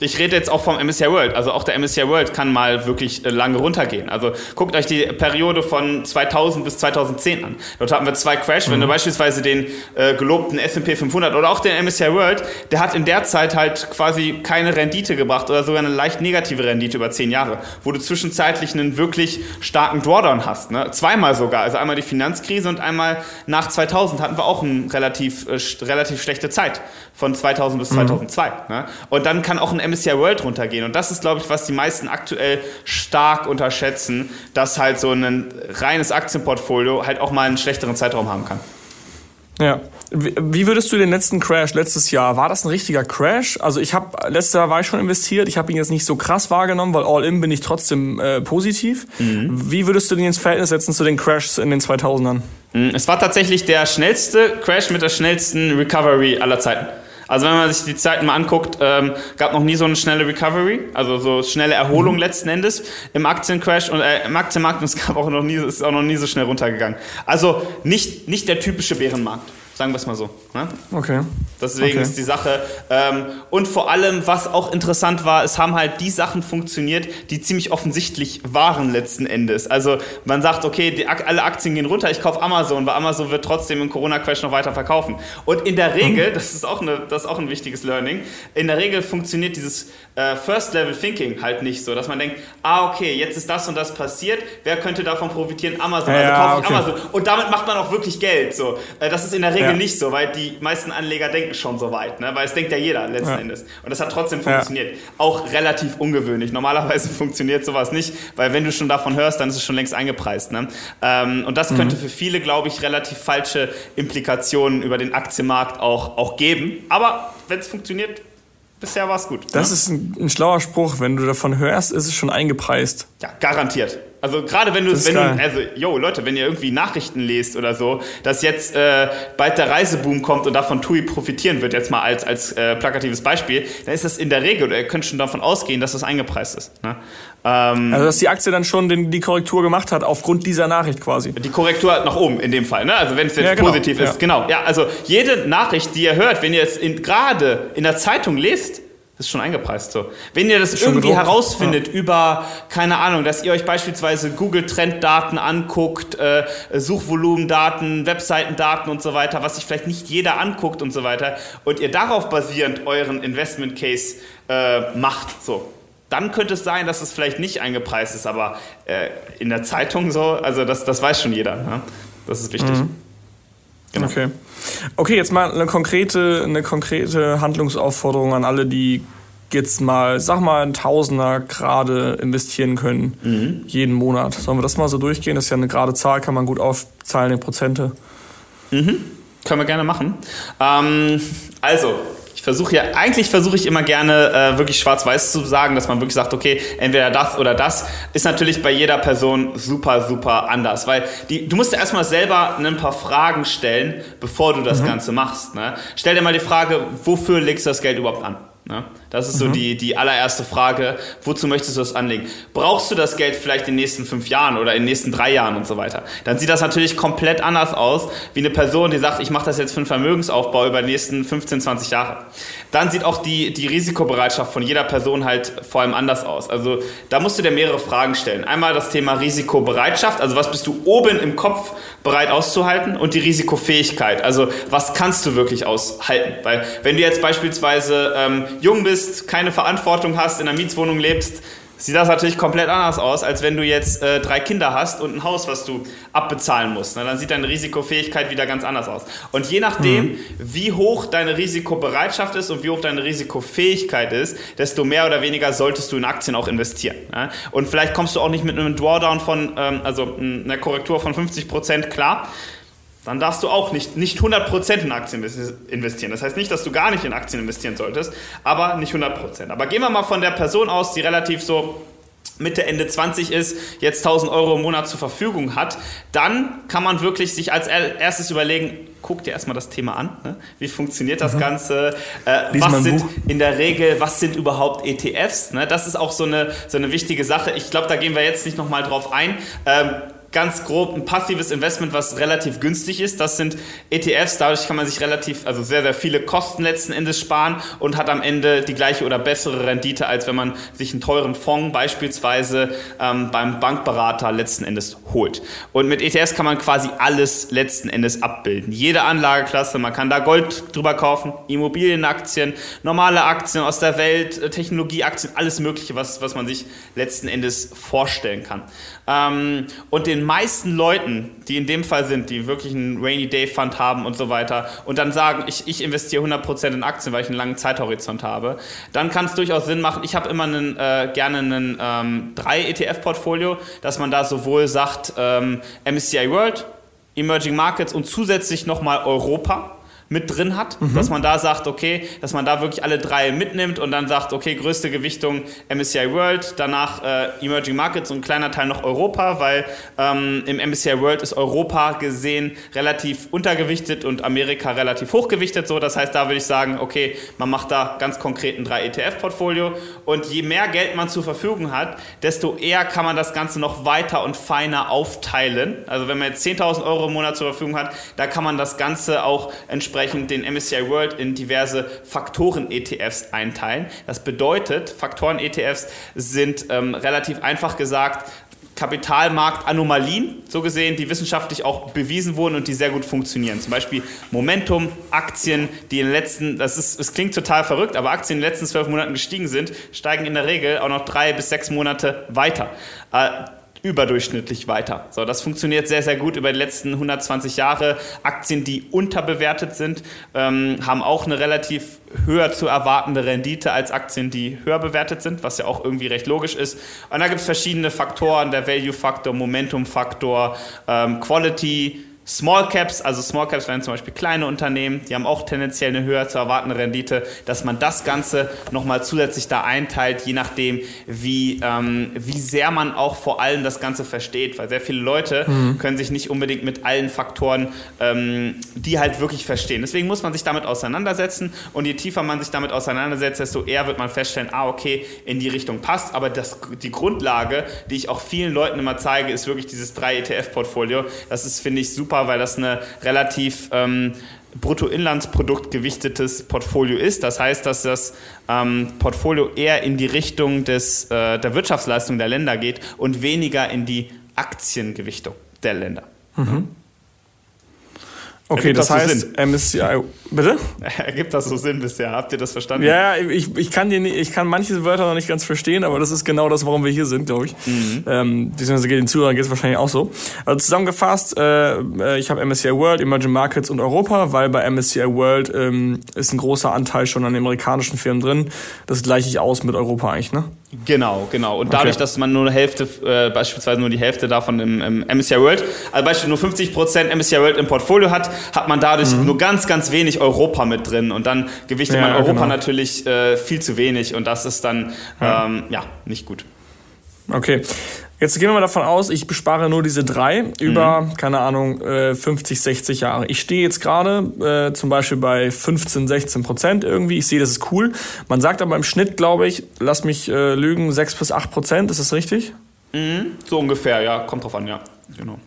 Ich rede jetzt auch vom MSCI World. Also auch der MSCI World kann mal wirklich äh, lange runtergehen. Also guckt euch die Periode von 2000 bis 2010 an. Dort hatten wir zwei Crash. Mhm. Wenn du mhm. beispielsweise den äh, gelobten S&P 500 oder auch den MSCI World, der hat in der Zeit halt quasi keine Rendite gebracht oder sogar eine leicht negative Rendite über zehn Jahre, wo du zwischenzeitlich einen wirklich starken Drawdown hast. Ne? Zweimal sogar. Also einmal die Finanzkrise und einmal nach 2000 hatten wir auch eine relativ, äh, relativ schlechte Zeit von 2000 bis 2002. Mhm. Ne? Und dann kann auch ein MSCI World runtergehen. Und das ist, glaube ich, was die meisten aktuell stark unterschätzen, dass halt so ein reines Aktienportfolio halt auch mal einen schlechteren Zeitraum haben kann. Ja. Wie würdest du den letzten Crash letztes Jahr? War das ein richtiger Crash? Also ich habe letztes Jahr war ich schon investiert. Ich habe ihn jetzt nicht so krass wahrgenommen, weil all in bin ich trotzdem äh, positiv. Mhm. Wie würdest du den ins Verhältnis setzen zu den Crashs in den 2000ern? Mhm. Es war tatsächlich der schnellste Crash mit der schnellsten Recovery aller Zeiten. Also wenn man sich die Zeiten mal anguckt, ähm, gab noch nie so eine schnelle Recovery, also so schnelle Erholung mhm. letzten Endes im Aktiencrash und äh, im Aktienmarkt und es gab auch noch nie, ist auch noch nie so schnell runtergegangen. Also nicht, nicht der typische Bärenmarkt Sagen wir es mal so. Ne? Okay. Deswegen okay. ist die Sache. Ähm, und vor allem, was auch interessant war, es haben halt die Sachen funktioniert, die ziemlich offensichtlich waren letzten Endes. Also man sagt, okay, die, alle Aktien gehen runter, ich kaufe Amazon, weil Amazon wird trotzdem im Corona-Crash noch weiter verkaufen. Und in der Regel, mhm. das ist auch, eine, das ist auch ein wichtiges Learning, in der Regel funktioniert dieses äh, First-Level-Thinking halt nicht so, dass man denkt, ah, okay, jetzt ist das und das passiert, wer könnte davon profitieren? Amazon, also ja, kaufe ich okay. Amazon. Und damit macht man auch wirklich Geld. So. Äh, das ist in der Regel ja. nicht so, weil die meisten Anleger denken schon so weit, ne? weil es denkt ja jeder letzten ja. Endes. Und das hat trotzdem funktioniert. Auch relativ ungewöhnlich. Normalerweise [LAUGHS] funktioniert sowas nicht, weil wenn du schon davon hörst, dann ist es schon längst eingepreist. Ne? Ähm, und das mhm. könnte für viele, glaube ich, relativ falsche Implikationen über den Aktienmarkt auch, auch geben. Aber wenn es funktioniert, bisher war es gut. Das ne? ist ein, ein, schlauer Spruch. Wenn du davon hörst, ist es schon eingepreist. Ja, garantiert. Also gerade wenn du, wenn du, also, yo, Leute, wenn ihr irgendwie Nachrichten lest oder so, dass jetzt äh, bald der Reiseboom kommt und davon TUI profitieren wird, jetzt mal als, als äh, plakatives Beispiel, dann ist das in der Regel, oder ihr könnt schon davon ausgehen, dass das eingepreist ist. Ne? Ähm, also dass die Aktie dann schon den, die Korrektur gemacht hat, aufgrund dieser Nachricht quasi. Die Korrektur nach oben in dem Fall, ne? Also wenn es jetzt ja, genau. positiv ist, ja. genau. Ja, also jede Nachricht, die ihr hört, wenn ihr es gerade in der Zeitung lest, das ist schon eingepreist so. Wenn ihr das irgendwie gedruckt. herausfindet ja. über, keine Ahnung, dass ihr euch beispielsweise Google-Trend-Daten anguckt, äh, Suchvolumendaten, Webseitendaten und so weiter, was sich vielleicht nicht jeder anguckt und so weiter, und ihr darauf basierend euren Investment-Case äh, macht, so. Dann könnte es sein, dass es vielleicht nicht eingepreist ist, aber äh, in der Zeitung so, also das, das weiß schon jeder. Ne? Das ist wichtig. Mhm. Genau. Okay. Okay, jetzt mal eine konkrete, eine konkrete Handlungsaufforderung an alle, die jetzt mal, sag mal, ein Tausender gerade investieren können, mhm. jeden Monat. Sollen wir das mal so durchgehen? Das ist ja eine gerade Zahl, kann man gut aufzahlen in Prozente. Mhm. Können wir gerne machen. Ähm, also, versuche ja, eigentlich versuche ich immer gerne äh, wirklich schwarz-weiß zu sagen, dass man wirklich sagt, okay, entweder das oder das, ist natürlich bei jeder Person super, super anders, weil die, du musst dir erstmal selber ein paar Fragen stellen, bevor du das mhm. Ganze machst. Ne? Stell dir mal die Frage, wofür legst du das Geld überhaupt an? Ne? Das ist so mhm. die, die allererste Frage. Wozu möchtest du das anlegen? Brauchst du das Geld vielleicht in den nächsten fünf Jahren oder in den nächsten drei Jahren und so weiter? Dann sieht das natürlich komplett anders aus, wie eine Person, die sagt, ich mache das jetzt für einen Vermögensaufbau über die nächsten 15, 20 Jahre. Dann sieht auch die, die Risikobereitschaft von jeder Person halt vor allem anders aus. Also da musst du dir mehrere Fragen stellen. Einmal das Thema Risikobereitschaft, also was bist du oben im Kopf bereit auszuhalten und die Risikofähigkeit, also was kannst du wirklich aushalten? Weil wenn du jetzt beispielsweise ähm, jung bist, keine Verantwortung hast, in einer Mietswohnung lebst, sieht das natürlich komplett anders aus, als wenn du jetzt äh, drei Kinder hast und ein Haus, was du abbezahlen musst. Na, dann sieht deine Risikofähigkeit wieder ganz anders aus. Und je nachdem, mhm. wie hoch deine Risikobereitschaft ist und wie hoch deine Risikofähigkeit ist, desto mehr oder weniger solltest du in Aktien auch investieren. Ja? Und vielleicht kommst du auch nicht mit einem Drawdown von, ähm, also einer Korrektur von 50 Prozent klar dann darfst du auch nicht, nicht 100% in Aktien investieren. Das heißt nicht, dass du gar nicht in Aktien investieren solltest, aber nicht 100%. Aber gehen wir mal von der Person aus, die relativ so Mitte, Ende 20 ist, jetzt 1000 Euro im Monat zur Verfügung hat, dann kann man wirklich sich als erstes überlegen, guck dir erstmal das Thema an. Ne? Wie funktioniert das mhm. Ganze? Äh, was sind Buch. in der Regel, was sind überhaupt ETFs? Ne? Das ist auch so eine, so eine wichtige Sache. Ich glaube, da gehen wir jetzt nicht nochmal drauf ein. Ähm, ganz grob ein passives Investment, was relativ günstig ist. Das sind ETFs, dadurch kann man sich relativ, also sehr, sehr viele Kosten letzten Endes sparen und hat am Ende die gleiche oder bessere Rendite, als wenn man sich einen teuren Fonds beispielsweise ähm, beim Bankberater letzten Endes holt. Und mit ETFs kann man quasi alles letzten Endes abbilden. Jede Anlageklasse, man kann da Gold drüber kaufen, Immobilienaktien, normale Aktien aus der Welt, äh, Technologieaktien, alles Mögliche, was, was man sich letzten Endes vorstellen kann. Ähm, und den meisten Leuten, die in dem Fall sind, die wirklich einen Rainy Day Fund haben und so weiter und dann sagen, ich, ich investiere 100% in Aktien, weil ich einen langen Zeithorizont habe, dann kann es durchaus Sinn machen. Ich habe immer einen, äh, gerne ein ähm, 3-ETF-Portfolio, dass man da sowohl sagt, ähm, MSCI World, Emerging Markets und zusätzlich nochmal Europa mit drin hat, mhm. dass man da sagt, okay, dass man da wirklich alle drei mitnimmt und dann sagt, okay, größte Gewichtung MSCI World, danach äh, Emerging Markets und ein kleiner Teil noch Europa, weil ähm, im MSCI World ist Europa gesehen relativ untergewichtet und Amerika relativ hochgewichtet. So, das heißt, da würde ich sagen, okay, man macht da ganz konkret ein 3 ETF-Portfolio und je mehr Geld man zur Verfügung hat, desto eher kann man das Ganze noch weiter und feiner aufteilen. Also wenn man jetzt 10.000 Euro im Monat zur Verfügung hat, da kann man das Ganze auch entsprechend den MSCI World in diverse Faktoren-ETFs einteilen. Das bedeutet, Faktoren-ETFs sind ähm, relativ einfach gesagt Kapitalmarktanomalien, so gesehen, die wissenschaftlich auch bewiesen wurden und die sehr gut funktionieren. Zum Beispiel Momentum, Aktien, die in den letzten, das ist, es klingt total verrückt, aber Aktien in den letzten zwölf Monaten gestiegen sind, steigen in der Regel auch noch drei bis sechs Monate weiter. Äh, überdurchschnittlich weiter. So, das funktioniert sehr, sehr gut über die letzten 120 Jahre. Aktien, die unterbewertet sind, ähm, haben auch eine relativ höher zu erwartende Rendite als Aktien, die höher bewertet sind, was ja auch irgendwie recht logisch ist. Und da gibt es verschiedene Faktoren, der Value-Faktor, Momentum-Faktor, ähm, Quality, Small Caps, also Small Caps wären zum Beispiel kleine Unternehmen, die haben auch tendenziell eine höher zu erwartende Rendite, dass man das Ganze nochmal zusätzlich da einteilt, je nachdem, wie, ähm, wie sehr man auch vor allem das Ganze versteht, weil sehr viele Leute mhm. können sich nicht unbedingt mit allen Faktoren, ähm, die halt wirklich verstehen. Deswegen muss man sich damit auseinandersetzen und je tiefer man sich damit auseinandersetzt, desto eher wird man feststellen, ah, okay, in die Richtung passt, aber das, die Grundlage, die ich auch vielen Leuten immer zeige, ist wirklich dieses 3-ETF-Portfolio. Das ist, finde ich, super super, weil das eine relativ ähm, Bruttoinlandsprodukt gewichtetes Portfolio ist. Das heißt, dass das ähm, Portfolio eher in die Richtung des, äh, der Wirtschaftsleistung der Länder geht und weniger in die Aktiengewichtung der Länder. Mhm. Okay, das, das heißt, so MSCI. Bitte? Ergibt das so Sinn bisher? Habt ihr das verstanden? Ja, ich, ich, kann die, ich kann manche Wörter noch nicht ganz verstehen, aber das ist genau das, warum wir hier sind, glaube ich. Mhm. Ähm, beziehungsweise den Zuhörern geht es wahrscheinlich auch so. Also zusammengefasst, äh, äh ich habe MSCI World, Emerging Markets und Europa, weil bei MSCI World ähm, ist ein großer Anteil schon an amerikanischen Firmen drin. Das gleiche ich aus mit Europa eigentlich, ne? Genau, genau. Und dadurch, okay. dass man nur eine Hälfte, äh, beispielsweise nur die Hälfte davon im, im MSCI World, also beispielsweise nur 50% MSCI World im Portfolio hat, hat man dadurch mhm. nur ganz, ganz wenig Europa mit drin. Und dann gewichtet ja, man Europa genau. natürlich äh, viel zu wenig und das ist dann ja, ähm, ja nicht gut. Okay. Jetzt gehen wir mal davon aus, ich bespare nur diese drei über, mhm. keine Ahnung, 50, äh, 60 Jahre. Ich stehe jetzt gerade äh, zum Beispiel bei 15, 16 Prozent irgendwie. Ich sehe, das ist cool. Man sagt aber im Schnitt, glaube ich, lass mich äh, lügen, 6 bis 8 Prozent. Ist das richtig? Mhm. So ungefähr, ja. Kommt drauf an, ja. Genau.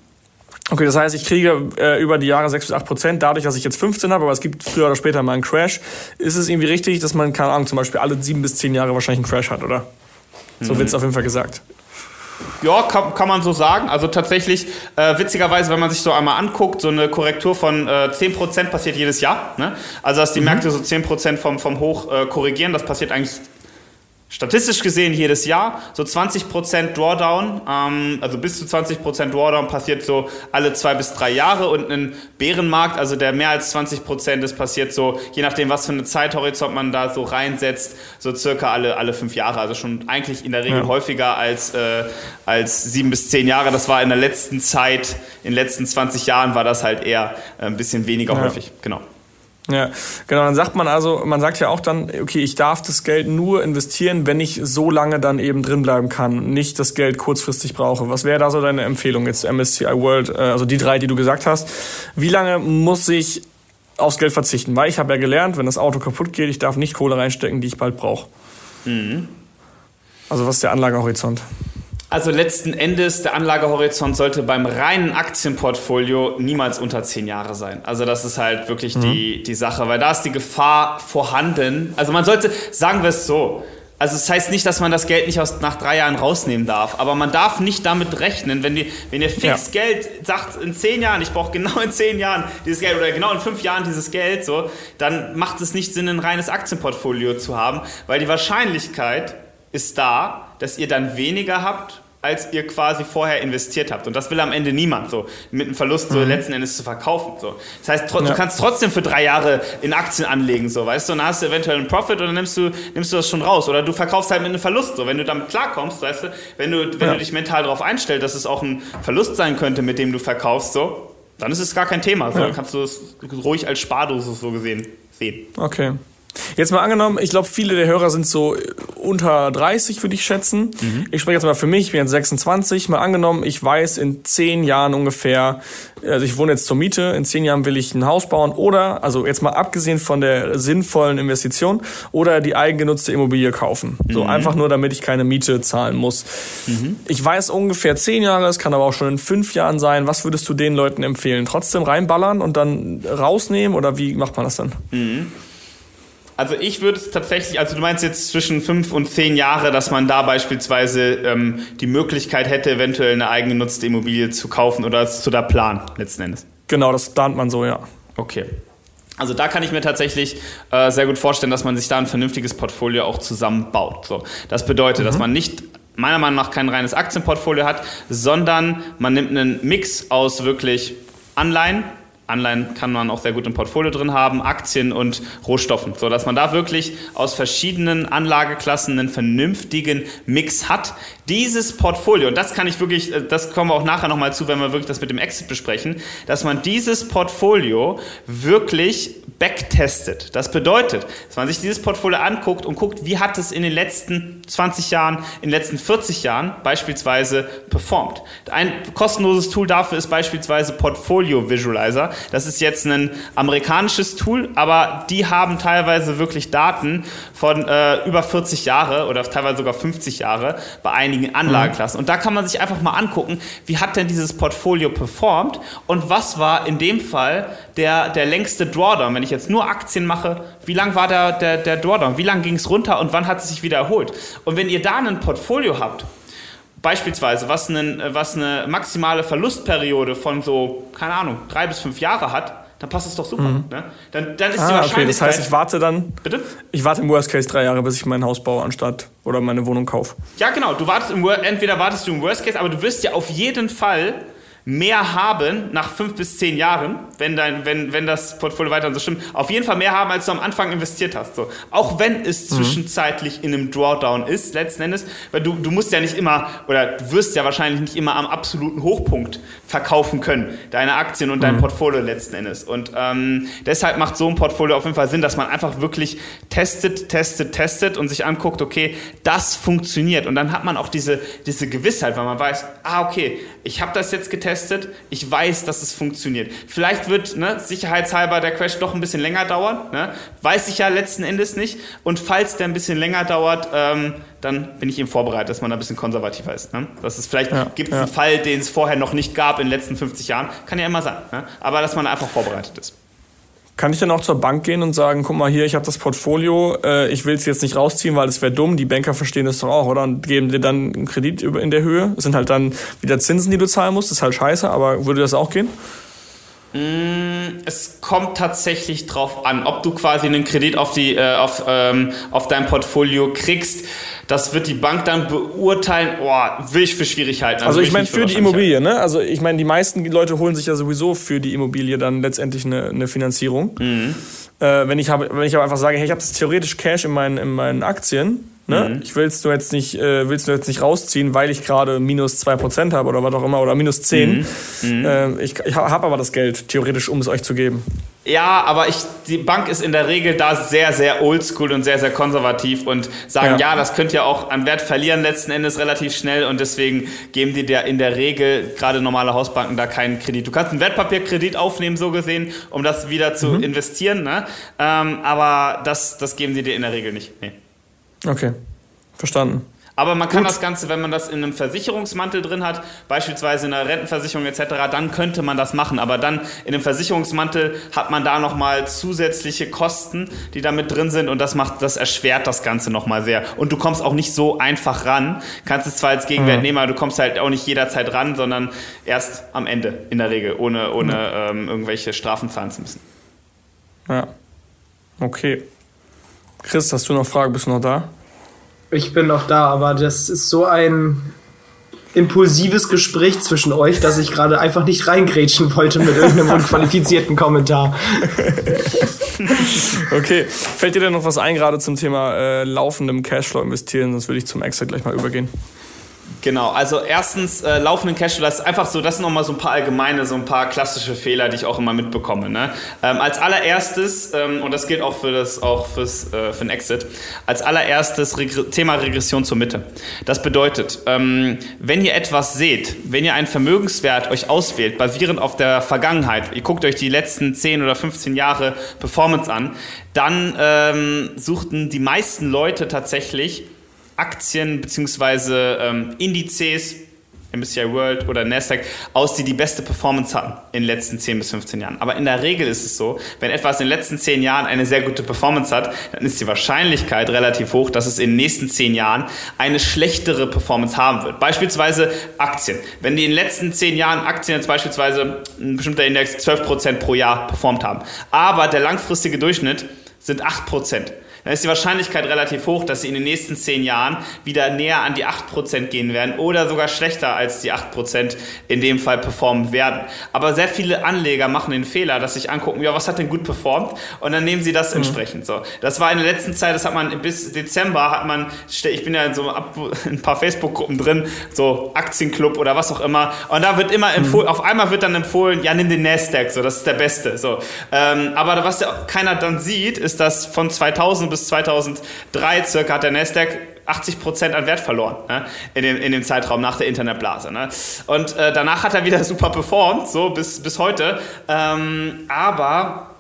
Okay, das heißt, ich kriege äh, über die Jahre 6 bis 8 Prozent, dadurch, dass ich jetzt 15 habe, aber es gibt früher oder später mal einen Crash. Ist es irgendwie richtig, dass man, keine Ahnung, zum Beispiel alle 7 bis 10 Jahre wahrscheinlich einen Crash hat, oder? So mhm. wird es auf jeden Fall gesagt. Ja, kann, kann man so sagen. Also tatsächlich, äh, witzigerweise, wenn man sich so einmal anguckt, so eine Korrektur von äh, 10% passiert jedes Jahr. Ne? Also dass die mhm. Märkte so 10% vom, vom Hoch äh, korrigieren, das passiert eigentlich statistisch gesehen jedes Jahr so 20% Drawdown, ähm, also bis zu 20% Drawdown passiert so alle zwei bis drei Jahre und ein Bärenmarkt, also der mehr als 20% ist, passiert so, je nachdem, was für eine Zeithorizont man da so reinsetzt, so circa alle, alle fünf Jahre, also schon eigentlich in der Regel ja. häufiger als, äh, als sieben bis zehn Jahre. Das war in der letzten Zeit, in den letzten 20 Jahren war das halt eher äh, ein bisschen weniger ja. häufig, genau. Ja, genau. Dann sagt man also, man sagt ja auch dann, okay, ich darf das Geld nur investieren, wenn ich so lange dann eben drin bleiben kann, nicht das Geld kurzfristig brauche. Was wäre da so deine Empfehlung jetzt MSCI World, äh, also die drei, die du gesagt hast? Wie lange muss ich aufs Geld verzichten? Weil ich habe ja gelernt, wenn das Auto kaputt geht, ich darf nicht Kohle reinstecken, die ich bald brauche. Mhm. Also was ist der Anlagehorizont? Also letzten Endes, der Anlagehorizont sollte beim reinen Aktienportfolio niemals unter zehn Jahre sein. Also das ist halt wirklich mhm. die, die Sache, weil da ist die Gefahr vorhanden. Also man sollte, sagen wir es so, also das heißt nicht, dass man das Geld nicht aus, nach drei Jahren rausnehmen darf, aber man darf nicht damit rechnen, wenn, die, wenn ihr fix ja. Geld sagt, in zehn Jahren, ich brauche genau in zehn Jahren dieses Geld oder genau in fünf Jahren dieses Geld, so, dann macht es nicht Sinn, ein reines Aktienportfolio zu haben, weil die Wahrscheinlichkeit ist da, dass ihr dann weniger habt als ihr quasi vorher investiert habt. Und das will am Ende niemand, so mit einem Verlust so mhm. letzten Endes zu verkaufen. So. Das heißt, ja. du kannst trotzdem für drei Jahre in Aktien anlegen, so, weißt du, und dann hast du eventuell einen Profit oder nimmst du, nimmst du das schon raus. Oder du verkaufst halt mit einem Verlust, so, wenn du damit klarkommst, weißt du, wenn du, wenn ja. du dich mental darauf einstellst, dass es auch ein Verlust sein könnte, mit dem du verkaufst, so, dann ist es gar kein Thema. So, ja. Dann kannst du es ruhig als Spardose so gesehen sehen. Okay. Jetzt mal angenommen, ich glaube, viele der Hörer sind so unter 30, würde ich schätzen. Mhm. Ich spreche jetzt mal für mich, ich bin jetzt 26. Mal angenommen, ich weiß in zehn Jahren ungefähr, also ich wohne jetzt zur Miete, in zehn Jahren will ich ein Haus bauen oder, also jetzt mal abgesehen von der sinnvollen Investition, oder die eigengenutzte Immobilie kaufen. Mhm. So einfach nur, damit ich keine Miete zahlen muss. Mhm. Ich weiß ungefähr zehn Jahre, es kann aber auch schon in fünf Jahren sein. Was würdest du den Leuten empfehlen? Trotzdem reinballern und dann rausnehmen oder wie macht man das dann? Also ich würde es tatsächlich, also du meinst jetzt zwischen fünf und zehn Jahre, dass man da beispielsweise ähm, die Möglichkeit hätte, eventuell eine eigengenutzte Immobilie zu kaufen oder zu der Plan letzten Endes. Genau, das plant man so, ja. Okay. Also da kann ich mir tatsächlich äh, sehr gut vorstellen, dass man sich da ein vernünftiges Portfolio auch zusammenbaut. So, das bedeutet, mhm. dass man nicht meiner Meinung nach kein reines Aktienportfolio hat, sondern man nimmt einen Mix aus wirklich Anleihen, Anleihen kann man auch sehr gut im Portfolio drin haben, Aktien und Rohstoffen, so dass man da wirklich aus verschiedenen Anlageklassen einen vernünftigen Mix hat. Dieses Portfolio, und das kann ich wirklich, äh, das kommen wir auch nachher nochmal zu, wenn wir wirklich das mit dem Exit besprechen, dass man dieses Portfolio wirklich backtestet. Das bedeutet, dass man sich dieses Portfolio anguckt und guckt, wie hat es in den letzten 20 Jahren, in den letzten 40 Jahren beispielsweise performt. Ein kostenloses Tool dafür ist beispielsweise Portfolio Visualizer. Das ist jetzt ein amerikanisches Tool, aber die haben teilweise wirklich Daten von äh, über 40 Jahre oder teilweise sogar 50 Jahre bei einigen Anlageklassen. Und da kann man sich einfach mal angucken, wie hat denn dieses Portfolio performt und was war in dem Fall der, der längste Drawdown. Wenn ich jetzt nur Aktien mache, wie lang war der, der, der Drawdown? Wie lang ging es runter und wann hat es sich wieder erholt? Und wenn ihr da ein Portfolio habt, Beispielsweise, was, einen, was eine maximale Verlustperiode von so, keine Ahnung, drei bis fünf Jahre hat, dann passt es doch super. Mhm. Ne? Dann, dann ist ah, die Wahrscheinlichkeit... Okay, das heißt, ich warte dann... Bitte? Ich warte im Worst Case drei Jahre, bis ich mein Haus baue, anstatt... oder meine Wohnung kaufe. Ja, genau. Du wartest im, entweder wartest du im Worst Case, aber du wirst ja auf jeden Fall mehr haben nach fünf bis zehn Jahren, wenn, dein, wenn, wenn das Portfolio weiter so stimmt, auf jeden Fall mehr haben, als du am Anfang investiert hast. So. Auch wenn es mhm. zwischenzeitlich in einem Drawdown ist, letzten Endes, weil du, du musst ja nicht immer, oder du wirst ja wahrscheinlich nicht immer am absoluten Hochpunkt verkaufen können, deine Aktien und mhm. dein Portfolio letzten Endes. Und ähm, deshalb macht so ein Portfolio auf jeden Fall Sinn, dass man einfach wirklich testet, testet, testet und sich anguckt, okay, das funktioniert. Und dann hat man auch diese, diese Gewissheit, weil man weiß, ah, okay, ich habe das jetzt getestet, getestet. Ich weiß, dass es funktioniert. Vielleicht wird ne, sicherheitshalber der Crash doch ein bisschen länger dauern. Ne? Weiß ich ja letzten Endes nicht. Und falls der ein bisschen länger dauert, ähm, dann bin ich eben vorbereitet, dass man da ein bisschen konservativer ist. Ne? Dass es vielleicht ja, gibt es ja. einen Fall, den es vorher noch nicht gab in den letzten 50 Jahren. Kann ja immer sein. Ne? Aber dass man einfach vorbereitet ist. Kann ich dann auch zur Bank gehen und sagen, guck mal hier, ich habe das Portfolio, äh, ich will es jetzt nicht rausziehen, weil es wäre dumm, die Banker verstehen das doch auch, oder? Und geben dir dann einen Kredit in der Höhe. Das sind halt dann wieder Zinsen, die du zahlen musst, das ist halt scheiße, aber würde das auch gehen? Mm, es kommt tatsächlich drauf an, ob du quasi einen Kredit auf, die, äh, auf, ähm, auf dein Portfolio kriegst. Das wird die Bank dann beurteilen. Oh, will ich für Schwierigkeiten. Also, also ich meine für, für die Immobilie, ne? Also ich meine, die meisten Leute holen sich ja sowieso für die Immobilie dann letztendlich eine, eine Finanzierung. Mhm. Äh, wenn ich habe, wenn ich aber einfach sage, hey, ich habe das theoretisch Cash in meinen, in meinen Aktien, Ne? Mhm. Ich willst du jetzt nicht, äh, willst du jetzt nicht rausziehen, weil ich gerade minus 2% habe oder was auch immer oder minus 10. Mhm. Äh, ich ich habe aber das Geld, theoretisch, um es euch zu geben. Ja, aber ich, die Bank ist in der Regel da sehr, sehr oldschool und sehr, sehr konservativ und sagen, ja. ja, das könnt ihr auch an Wert verlieren letzten Endes relativ schnell und deswegen geben die dir in der Regel, gerade normale Hausbanken, da keinen Kredit. Du kannst einen Wertpapierkredit aufnehmen, so gesehen, um das wieder zu mhm. investieren, ne? Ähm, aber das, das geben sie dir in der Regel nicht. Nee. Okay, verstanden. Aber man kann Gut. das Ganze, wenn man das in einem Versicherungsmantel drin hat, beispielsweise in einer Rentenversicherung etc., dann könnte man das machen. Aber dann in einem Versicherungsmantel hat man da nochmal zusätzliche Kosten, die da mit drin sind und das macht, das erschwert das Ganze nochmal sehr. Und du kommst auch nicht so einfach ran. Kannst es zwar als Gegenwert mhm. nehmen, aber du kommst halt auch nicht jederzeit ran, sondern erst am Ende in der Regel, ohne, ohne mhm. ähm, irgendwelche Strafen zahlen zu müssen. Ja. Okay. Chris, hast du noch Fragen? Bist du noch da? Ich bin noch da, aber das ist so ein impulsives Gespräch zwischen euch, dass ich gerade einfach nicht reingrätschen wollte mit irgendeinem [LAUGHS] unqualifizierten Kommentar. [LAUGHS] okay. Fällt dir denn noch was ein, gerade zum Thema äh, laufendem Cashflow investieren? Sonst würde ich zum Exit gleich mal übergehen. Genau, also erstens äh, laufenden Cashflow, das ist einfach so, das sind nochmal so ein paar allgemeine, so ein paar klassische Fehler, die ich auch immer mitbekomme. Ne? Ähm, als allererstes, ähm, und das gilt auch für das auch fürs, äh, für den Exit, als allererstes Regre Thema Regression zur Mitte. Das bedeutet, ähm, wenn ihr etwas seht, wenn ihr einen Vermögenswert euch auswählt, basierend auf der Vergangenheit, ihr guckt euch die letzten 10 oder 15 Jahre Performance an, dann ähm, suchten die meisten Leute tatsächlich Aktien bzw. Ähm, Indizes, MSCI World oder Nasdaq, aus, die die beste Performance hatten in den letzten 10 bis 15 Jahren. Aber in der Regel ist es so, wenn etwas in den letzten 10 Jahren eine sehr gute Performance hat, dann ist die Wahrscheinlichkeit relativ hoch, dass es in den nächsten 10 Jahren eine schlechtere Performance haben wird. Beispielsweise Aktien. Wenn die in den letzten 10 Jahren Aktien jetzt beispielsweise ein bestimmter Index 12% pro Jahr performt haben, aber der langfristige Durchschnitt sind 8% dann ist die Wahrscheinlichkeit relativ hoch, dass sie in den nächsten zehn Jahren wieder näher an die 8% gehen werden oder sogar schlechter als die 8% in dem Fall performen werden. Aber sehr viele Anleger machen den Fehler, dass sich angucken, ja, was hat denn gut performt? Und dann nehmen sie das mhm. entsprechend so. Das war in der letzten Zeit, das hat man bis Dezember hat man, ich bin ja in so ein paar Facebook-Gruppen drin, so Aktienclub oder was auch immer. Und da wird immer empfohlen, mhm. auf einmal wird dann empfohlen, ja, nimm den Nasdaq, so, das ist der Beste, so. Ähm, aber was ja keiner dann sieht, ist, dass von 2000 bis 2003 circa hat der Nasdaq 80% an Wert verloren ne? in, dem, in dem Zeitraum nach der Internetblase. Ne? Und äh, danach hat er wieder super performt, so bis, bis heute. Ähm, aber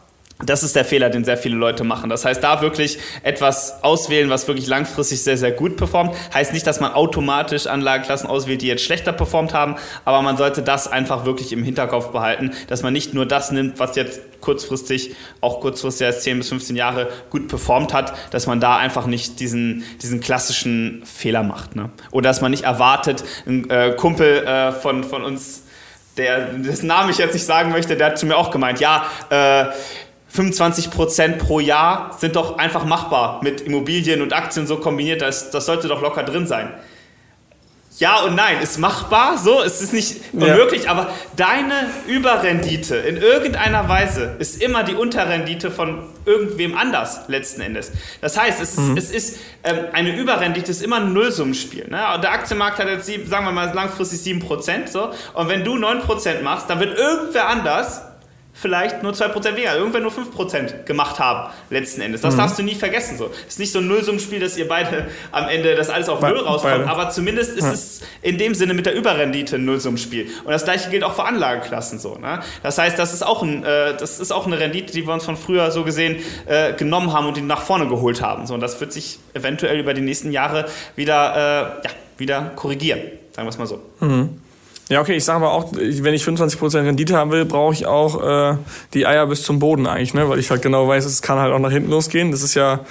das ist der Fehler, den sehr viele Leute machen. Das heißt, da wirklich etwas auswählen, was wirklich langfristig sehr, sehr gut performt. Heißt nicht, dass man automatisch Anlageklassen auswählt, die jetzt schlechter performt haben, aber man sollte das einfach wirklich im Hinterkopf behalten, dass man nicht nur das nimmt, was jetzt kurzfristig, auch kurzfristig als 10 bis 15 Jahre gut performt hat, dass man da einfach nicht diesen, diesen klassischen Fehler macht. Ne? Oder dass man nicht erwartet, ein äh, Kumpel äh, von, von uns, der, dessen Namen ich jetzt nicht sagen möchte, der hat zu mir auch gemeint, ja, äh, 25% pro Jahr sind doch einfach machbar mit Immobilien und Aktien so kombiniert. Das, das sollte doch locker drin sein. Ja und nein, ist machbar, so, es ist nicht unmöglich, ja. aber deine Überrendite in irgendeiner Weise ist immer die Unterrendite von irgendwem anders letzten Endes. Das heißt, es ist, mhm. es ist ähm, eine Überrendite ist immer ein Nullsummenspiel. Ne? Der Aktienmarkt hat jetzt, sagen wir mal, langfristig 7%, so, und wenn du 9% machst, dann wird irgendwer anders vielleicht nur 2% weniger, irgendwann nur 5% gemacht haben, letzten Endes. Das mhm. darfst du nie vergessen. So. Es ist nicht so ein Nullsummspiel, dass ihr beide am Ende das alles auf Null rauskommt, aber zumindest ist ja. es in dem Sinne mit der Überrendite ein Nullsummspiel. Und das gleiche gilt auch für Anlageklassen so. Ne? Das heißt, das ist, auch ein, äh, das ist auch eine Rendite, die wir uns von früher so gesehen äh, genommen haben und die nach vorne geholt haben. So. Und das wird sich eventuell über die nächsten Jahre wieder, äh, ja, wieder korrigieren, sagen wir es mal so. Mhm. Ja, okay, ich sage aber auch, wenn ich 25% Rendite haben will, brauche ich auch äh, die Eier bis zum Boden eigentlich, ne? weil ich halt genau weiß, es kann halt auch nach hinten losgehen. Das ist ja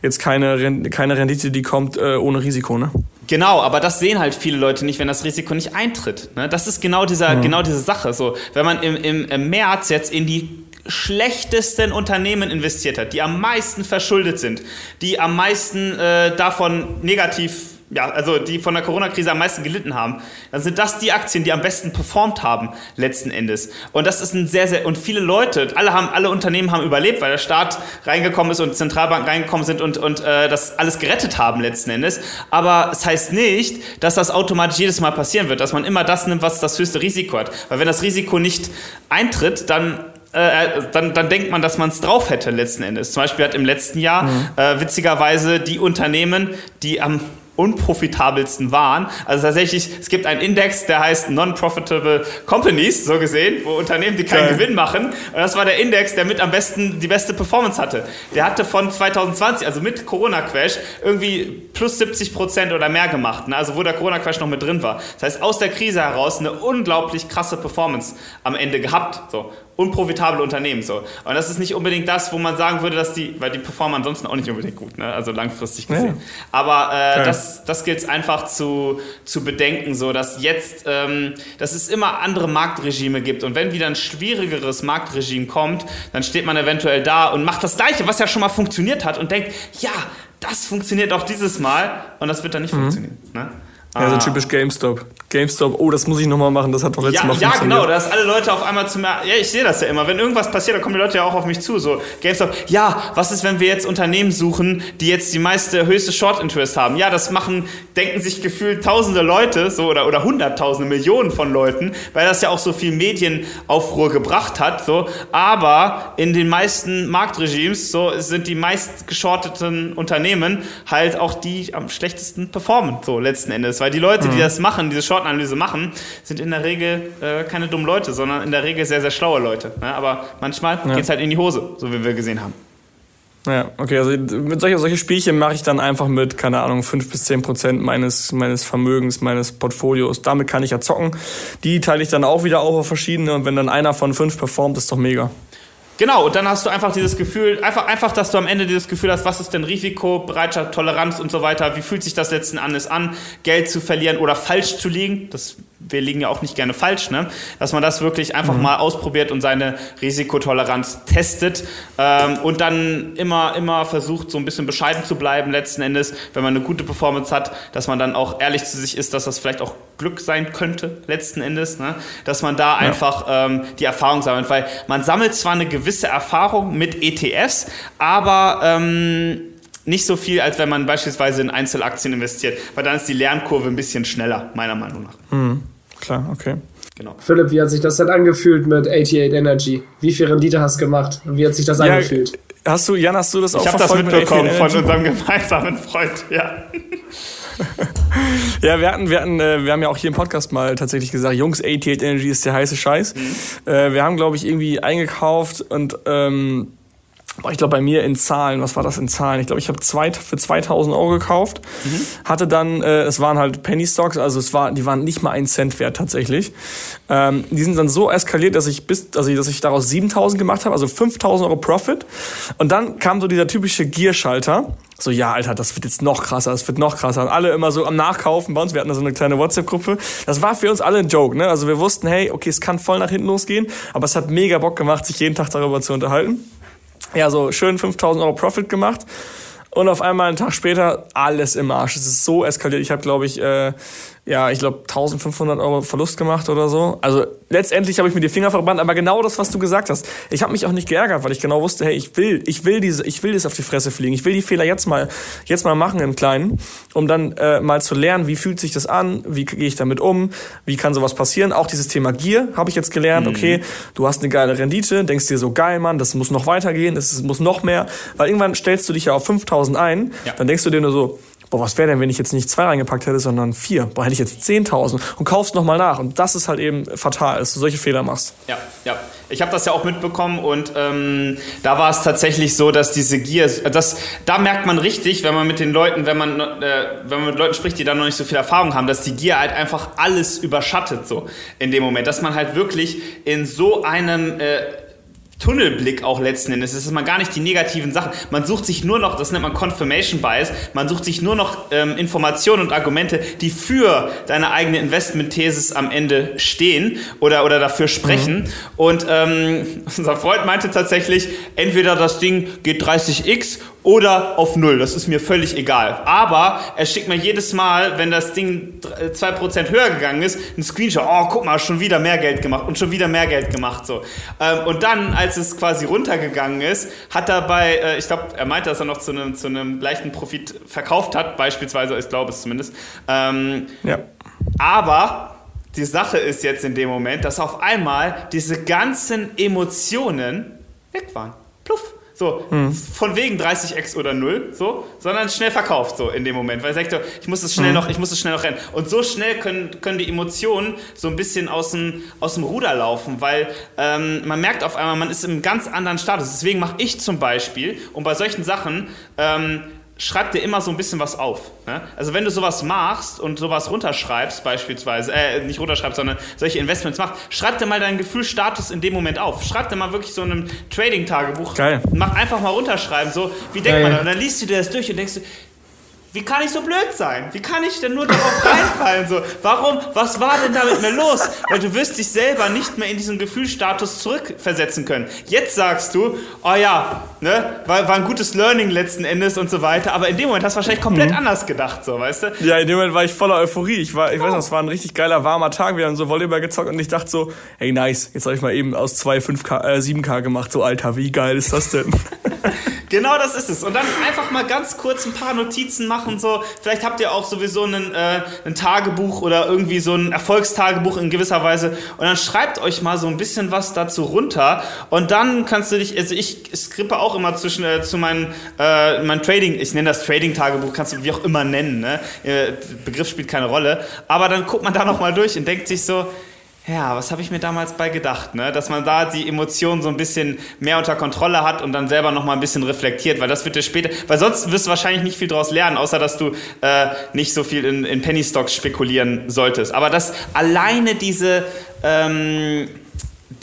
jetzt keine, keine Rendite, die kommt äh, ohne Risiko. Ne? Genau, aber das sehen halt viele Leute nicht, wenn das Risiko nicht eintritt. Ne? Das ist genau, dieser, mhm. genau diese Sache. So, wenn man im, im, im März jetzt in die schlechtesten Unternehmen investiert hat, die am meisten verschuldet sind, die am meisten äh, davon negativ ja, also die von der Corona-Krise am meisten gelitten haben, dann sind das die Aktien, die am besten performt haben, letzten Endes. Und das ist ein sehr, sehr, und viele Leute, alle haben, alle Unternehmen haben überlebt, weil der Staat reingekommen ist und Zentralbanken reingekommen sind und, und äh, das alles gerettet haben, letzten Endes. Aber es heißt nicht, dass das automatisch jedes Mal passieren wird, dass man immer das nimmt, was das höchste Risiko hat. Weil wenn das Risiko nicht eintritt, dann äh, dann, dann denkt man, dass man es drauf hätte letzten Endes. Zum Beispiel hat im letzten Jahr mhm. äh, witzigerweise die Unternehmen, die am unprofitabelsten waren. Also tatsächlich, es gibt einen Index, der heißt Non-Profitable Companies, so gesehen, wo Unternehmen, die keinen Geil. Gewinn machen. Und das war der Index, der mit am besten die beste Performance hatte. Der hatte von 2020, also mit Corona-Crash, irgendwie plus 70 Prozent oder mehr gemacht. Ne? Also wo der Corona-Crash noch mit drin war. Das heißt, aus der Krise heraus eine unglaublich krasse Performance am Ende gehabt. So unprofitable Unternehmen. So. Und das ist nicht unbedingt das, wo man sagen würde, dass die, weil die performen ansonsten auch nicht unbedingt gut, ne? also langfristig gesehen. Ja. Aber äh, das, das gilt es einfach zu, zu bedenken, so dass jetzt, ähm, dass es immer andere Marktregime gibt. Und wenn wieder ein schwierigeres Marktregime kommt, dann steht man eventuell da und macht das Gleiche, was ja schon mal funktioniert hat und denkt, ja, das funktioniert auch dieses Mal und das wird dann nicht mhm. funktionieren. Ne? Ja, so typisch GameStop. GameStop, oh, das muss ich nochmal machen, das hat doch letztes ja, Mal Ja, genau, dass alle Leute auf einmal zu mir, ja, ich sehe das ja immer, wenn irgendwas passiert, dann kommen die Leute ja auch auf mich zu, so, GameStop, ja, was ist, wenn wir jetzt Unternehmen suchen, die jetzt die meiste, höchste Short Interest haben? Ja, das machen, denken sich gefühlt tausende Leute, so, oder, oder hunderttausende, Millionen von Leuten, weil das ja auch so viel Medienaufruhr gebracht hat, so, aber in den meisten Marktregimes, so, sind die meist geschorteten Unternehmen halt auch die am schlechtesten performen, so, letzten Endes, weil die Leute, die das machen, diese Short-Analyse machen, sind in der Regel äh, keine dummen Leute, sondern in der Regel sehr, sehr schlaue Leute. Ne? Aber manchmal Ja. geht's halt in die Hose, so wie wir gesehen haben. Ja, okay, also mit solche, solche Spielchen mache ich dann einfach mit, keine Ahnung, 5 bis 10 Prozent meines, meines Vermögens, meines Portfolios. Damit kann ich ja zocken. Die teile ich dann auch wieder auf auf verschiedene und wenn dann einer von fünf performt, ist doch mega. Genau, und dann hast du einfach dieses Gefühl, einfach, einfach, dass du am Ende dieses Gefühl hast, was ist denn Risiko, Bereitschaft, Toleranz und so weiter, wie fühlt sich das letzten Endes an, Geld zu verlieren oder falsch zu liegen, das, wir liegen ja auch nicht gerne falsch, ne? dass man das wirklich einfach mal ausprobiert und seine Risikotoleranz testet ähm, und dann immer, immer versucht, so ein bisschen bescheiden zu bleiben letzten Endes, wenn man eine gute Performance hat, dass man dann auch ehrlich zu sich ist, dass das vielleicht auch Glück sein könnte, letzten Endes, ne? dass man da einfach ähm, die Erfahrung sammelt, weil man sammelt zwar eine gewisse Erfahrung mit ETFs, aber ähm, nicht so viel, als wenn man beispielsweise in Einzelaktien investiert, weil dann ist die Lernkurve ein bisschen schneller, meiner Meinung nach. Klar, okay. Genau. Philipp, wie hat sich das denn angefühlt mit 88 Energy? Wie viel Rendite hast du gemacht? Und wie hat sich das Ja, angefühlt? hast du, Jan, hast du das auch Ich habe das mit mitbekommen 88 von unserem gemeinsamen Freund, ja. [LAUGHS] Ja, wir hatten, wir hatten, äh, wir haben ja auch hier im Podcast mal tatsächlich gesagt, Jungs, 88 Energy ist der heiße Scheiß. Äh, wir haben, glaube ich, irgendwie eingekauft und ähm, ich glaube bei mir in Zahlen, was war das in Zahlen? Ich glaube, ich habe zwei, für 2000 Euro gekauft, hatte dann, äh, es waren halt Penny Stocks, also es war, die waren nicht mal ein Cent wert tatsächlich. Ähm, die sind dann so eskaliert, dass ich bis, also dass ich daraus 7000 gemacht habe, also 5000 Euro Profit. Und dann kam so dieser typische Gierschalter. So, ja, Alter, das wird jetzt noch krasser, das wird noch krasser. Und alle immer so am Nachkaufen bei uns. Wir hatten da so eine kleine WhatsApp-Gruppe. Das war für uns alle ein Joke, ne? Also wir wussten, hey, okay, es kann voll nach hinten losgehen, aber es hat mega Bock gemacht, sich jeden Tag darüber zu unterhalten. Ja, so schön 5000 Euro Profit gemacht. Und auf einmal einen Tag später alles im Arsch. Es ist so eskaliert. Ich habe, glaube ich, äh, ja, ich glaube 1500 Euro Verlust gemacht oder so. Also letztendlich habe ich mir die Finger verbrannt, aber genau das, was du gesagt hast. Ich habe mich auch nicht geärgert, weil ich genau wusste, hey, ich will, ich will diese, ich will das auf die Fresse fliegen. Ich will die Fehler jetzt mal, jetzt mal machen im Kleinen, um dann äh, mal zu lernen, wie fühlt sich das an, wie gehe ich damit um, wie kann sowas passieren. Auch dieses Thema Gier habe ich jetzt gelernt. Okay, du hast eine geile Rendite, denkst dir so geil, Mann, das muss noch weitergehen, das muss noch mehr, weil irgendwann stellst du dich ja auf 5000 ein, Ja. dann denkst du dir nur so, boah, was wäre denn, wenn ich jetzt nicht zwei reingepackt hätte, sondern vier? Boah, hätte ich jetzt 10.000 und kaufst nochmal nach. Und das ist halt eben fatal, dass du solche Fehler machst. Ja, ja. Ich habe das ja auch mitbekommen und ähm, da war es tatsächlich so, dass diese Gier, das, da merkt man richtig, wenn man mit den Leuten, wenn man, äh, wenn man mit Leuten spricht, die da noch nicht so viel Erfahrung haben, dass die Gier halt einfach alles überschattet so in dem Moment, dass man halt wirklich in so einem äh, Tunnelblick auch letzten Endes. Es ist man gar nicht die negativen Sachen. Man sucht sich nur noch, das nennt man Confirmation Bias, man sucht sich nur noch ähm, Informationen und Argumente, die für deine eigene Investment-Thesis am Ende stehen oder, oder dafür sprechen. Und ähm, [LAUGHS] unser Freund meinte tatsächlich, entweder das Ding geht 30x oder auf Null. Das ist mir völlig egal. Aber er schickt mir jedes Mal, wenn das Ding dr- 2% höher gegangen ist, einen Screenshot. Oh, guck mal, schon wieder mehr Geld gemacht und schon wieder mehr Geld gemacht. So. Ähm, und dann, als es quasi runtergegangen ist, hat er bei, äh, ich glaube, er meinte, dass er noch zu einem zu einem leichten Profit verkauft hat, beispielsweise, ich glaube es zumindest. Ähm, Ja. aber die Sache ist jetzt in dem Moment, dass auf einmal diese ganzen Emotionen weg waren. Pluff. So, von wegen 30x oder 0, so, sondern schnell verkauft, so in dem Moment. Weil er sagt, ich muss es schnell noch, ich muss es schnell noch rennen. Und so schnell können, können die Emotionen so ein bisschen aus dem, aus dem Ruder laufen, weil ähm, man merkt auf einmal, man ist im ganz anderen Status. Deswegen mache ich zum Beispiel, und bei solchen Sachen, ähm, schreib dir immer so ein bisschen was auf. Ne? Also wenn du sowas machst und sowas runterschreibst beispielsweise, äh, nicht runterschreibst, sondern solche Investments machst, schreib dir mal deinen Gefühlsstatus in dem Moment auf. Schreib dir mal wirklich so in einem Trading-Tagebuch. Geil. Mach einfach mal runterschreiben, so, wie denkt Geil. man da? Und dann liest du dir das durch und denkst du, wie kann ich so blöd sein? Wie kann ich denn nur darauf [LAUGHS] reinfallen? So, warum? Was war denn da mit mir los? Weil du wirst dich selber nicht mehr in diesen Gefühlsstatus zurückversetzen können. Jetzt sagst du, oh ja, ne, war, war ein gutes Learning letzten Endes und so weiter. Aber in dem Moment hast du wahrscheinlich komplett mhm. anders gedacht, so, weißt du? Ja, in dem Moment war ich voller Euphorie. Ich war, ich oh. weiß noch, es war ein richtig geiler warmer Tag. Wir haben so Volleyball gezockt und ich dachte so, hey nice, jetzt habe ich mal eben aus zwei 5K, äh, 7K gemacht. So Alter, wie geil ist das denn? [LAUGHS] Genau das ist es. Und dann einfach mal ganz kurz ein paar Notizen machen. So, vielleicht habt ihr auch sowieso ein, äh, ein Tagebuch oder irgendwie so ein Erfolgstagebuch in gewisser Weise. Und dann schreibt euch mal so ein bisschen was dazu runter. Und dann kannst du dich, also ich skrippe auch immer zwischen äh, zu meinem äh, mein Trading, ich nenne das Trading-Tagebuch, kannst du wie auch immer nennen. Ne? Äh, Begriff spielt keine Rolle. Aber dann guckt man da nochmal durch und denkt sich so, ja, was habe ich mir damals bei gedacht, ne? dass man da die Emotionen so ein bisschen mehr unter Kontrolle hat und dann selber noch mal ein bisschen reflektiert, weil das wird dir später, weil sonst wirst du wahrscheinlich nicht viel daraus lernen, außer dass du äh, nicht so viel in, in Penny Stocks spekulieren solltest. Aber dass alleine diese ähm,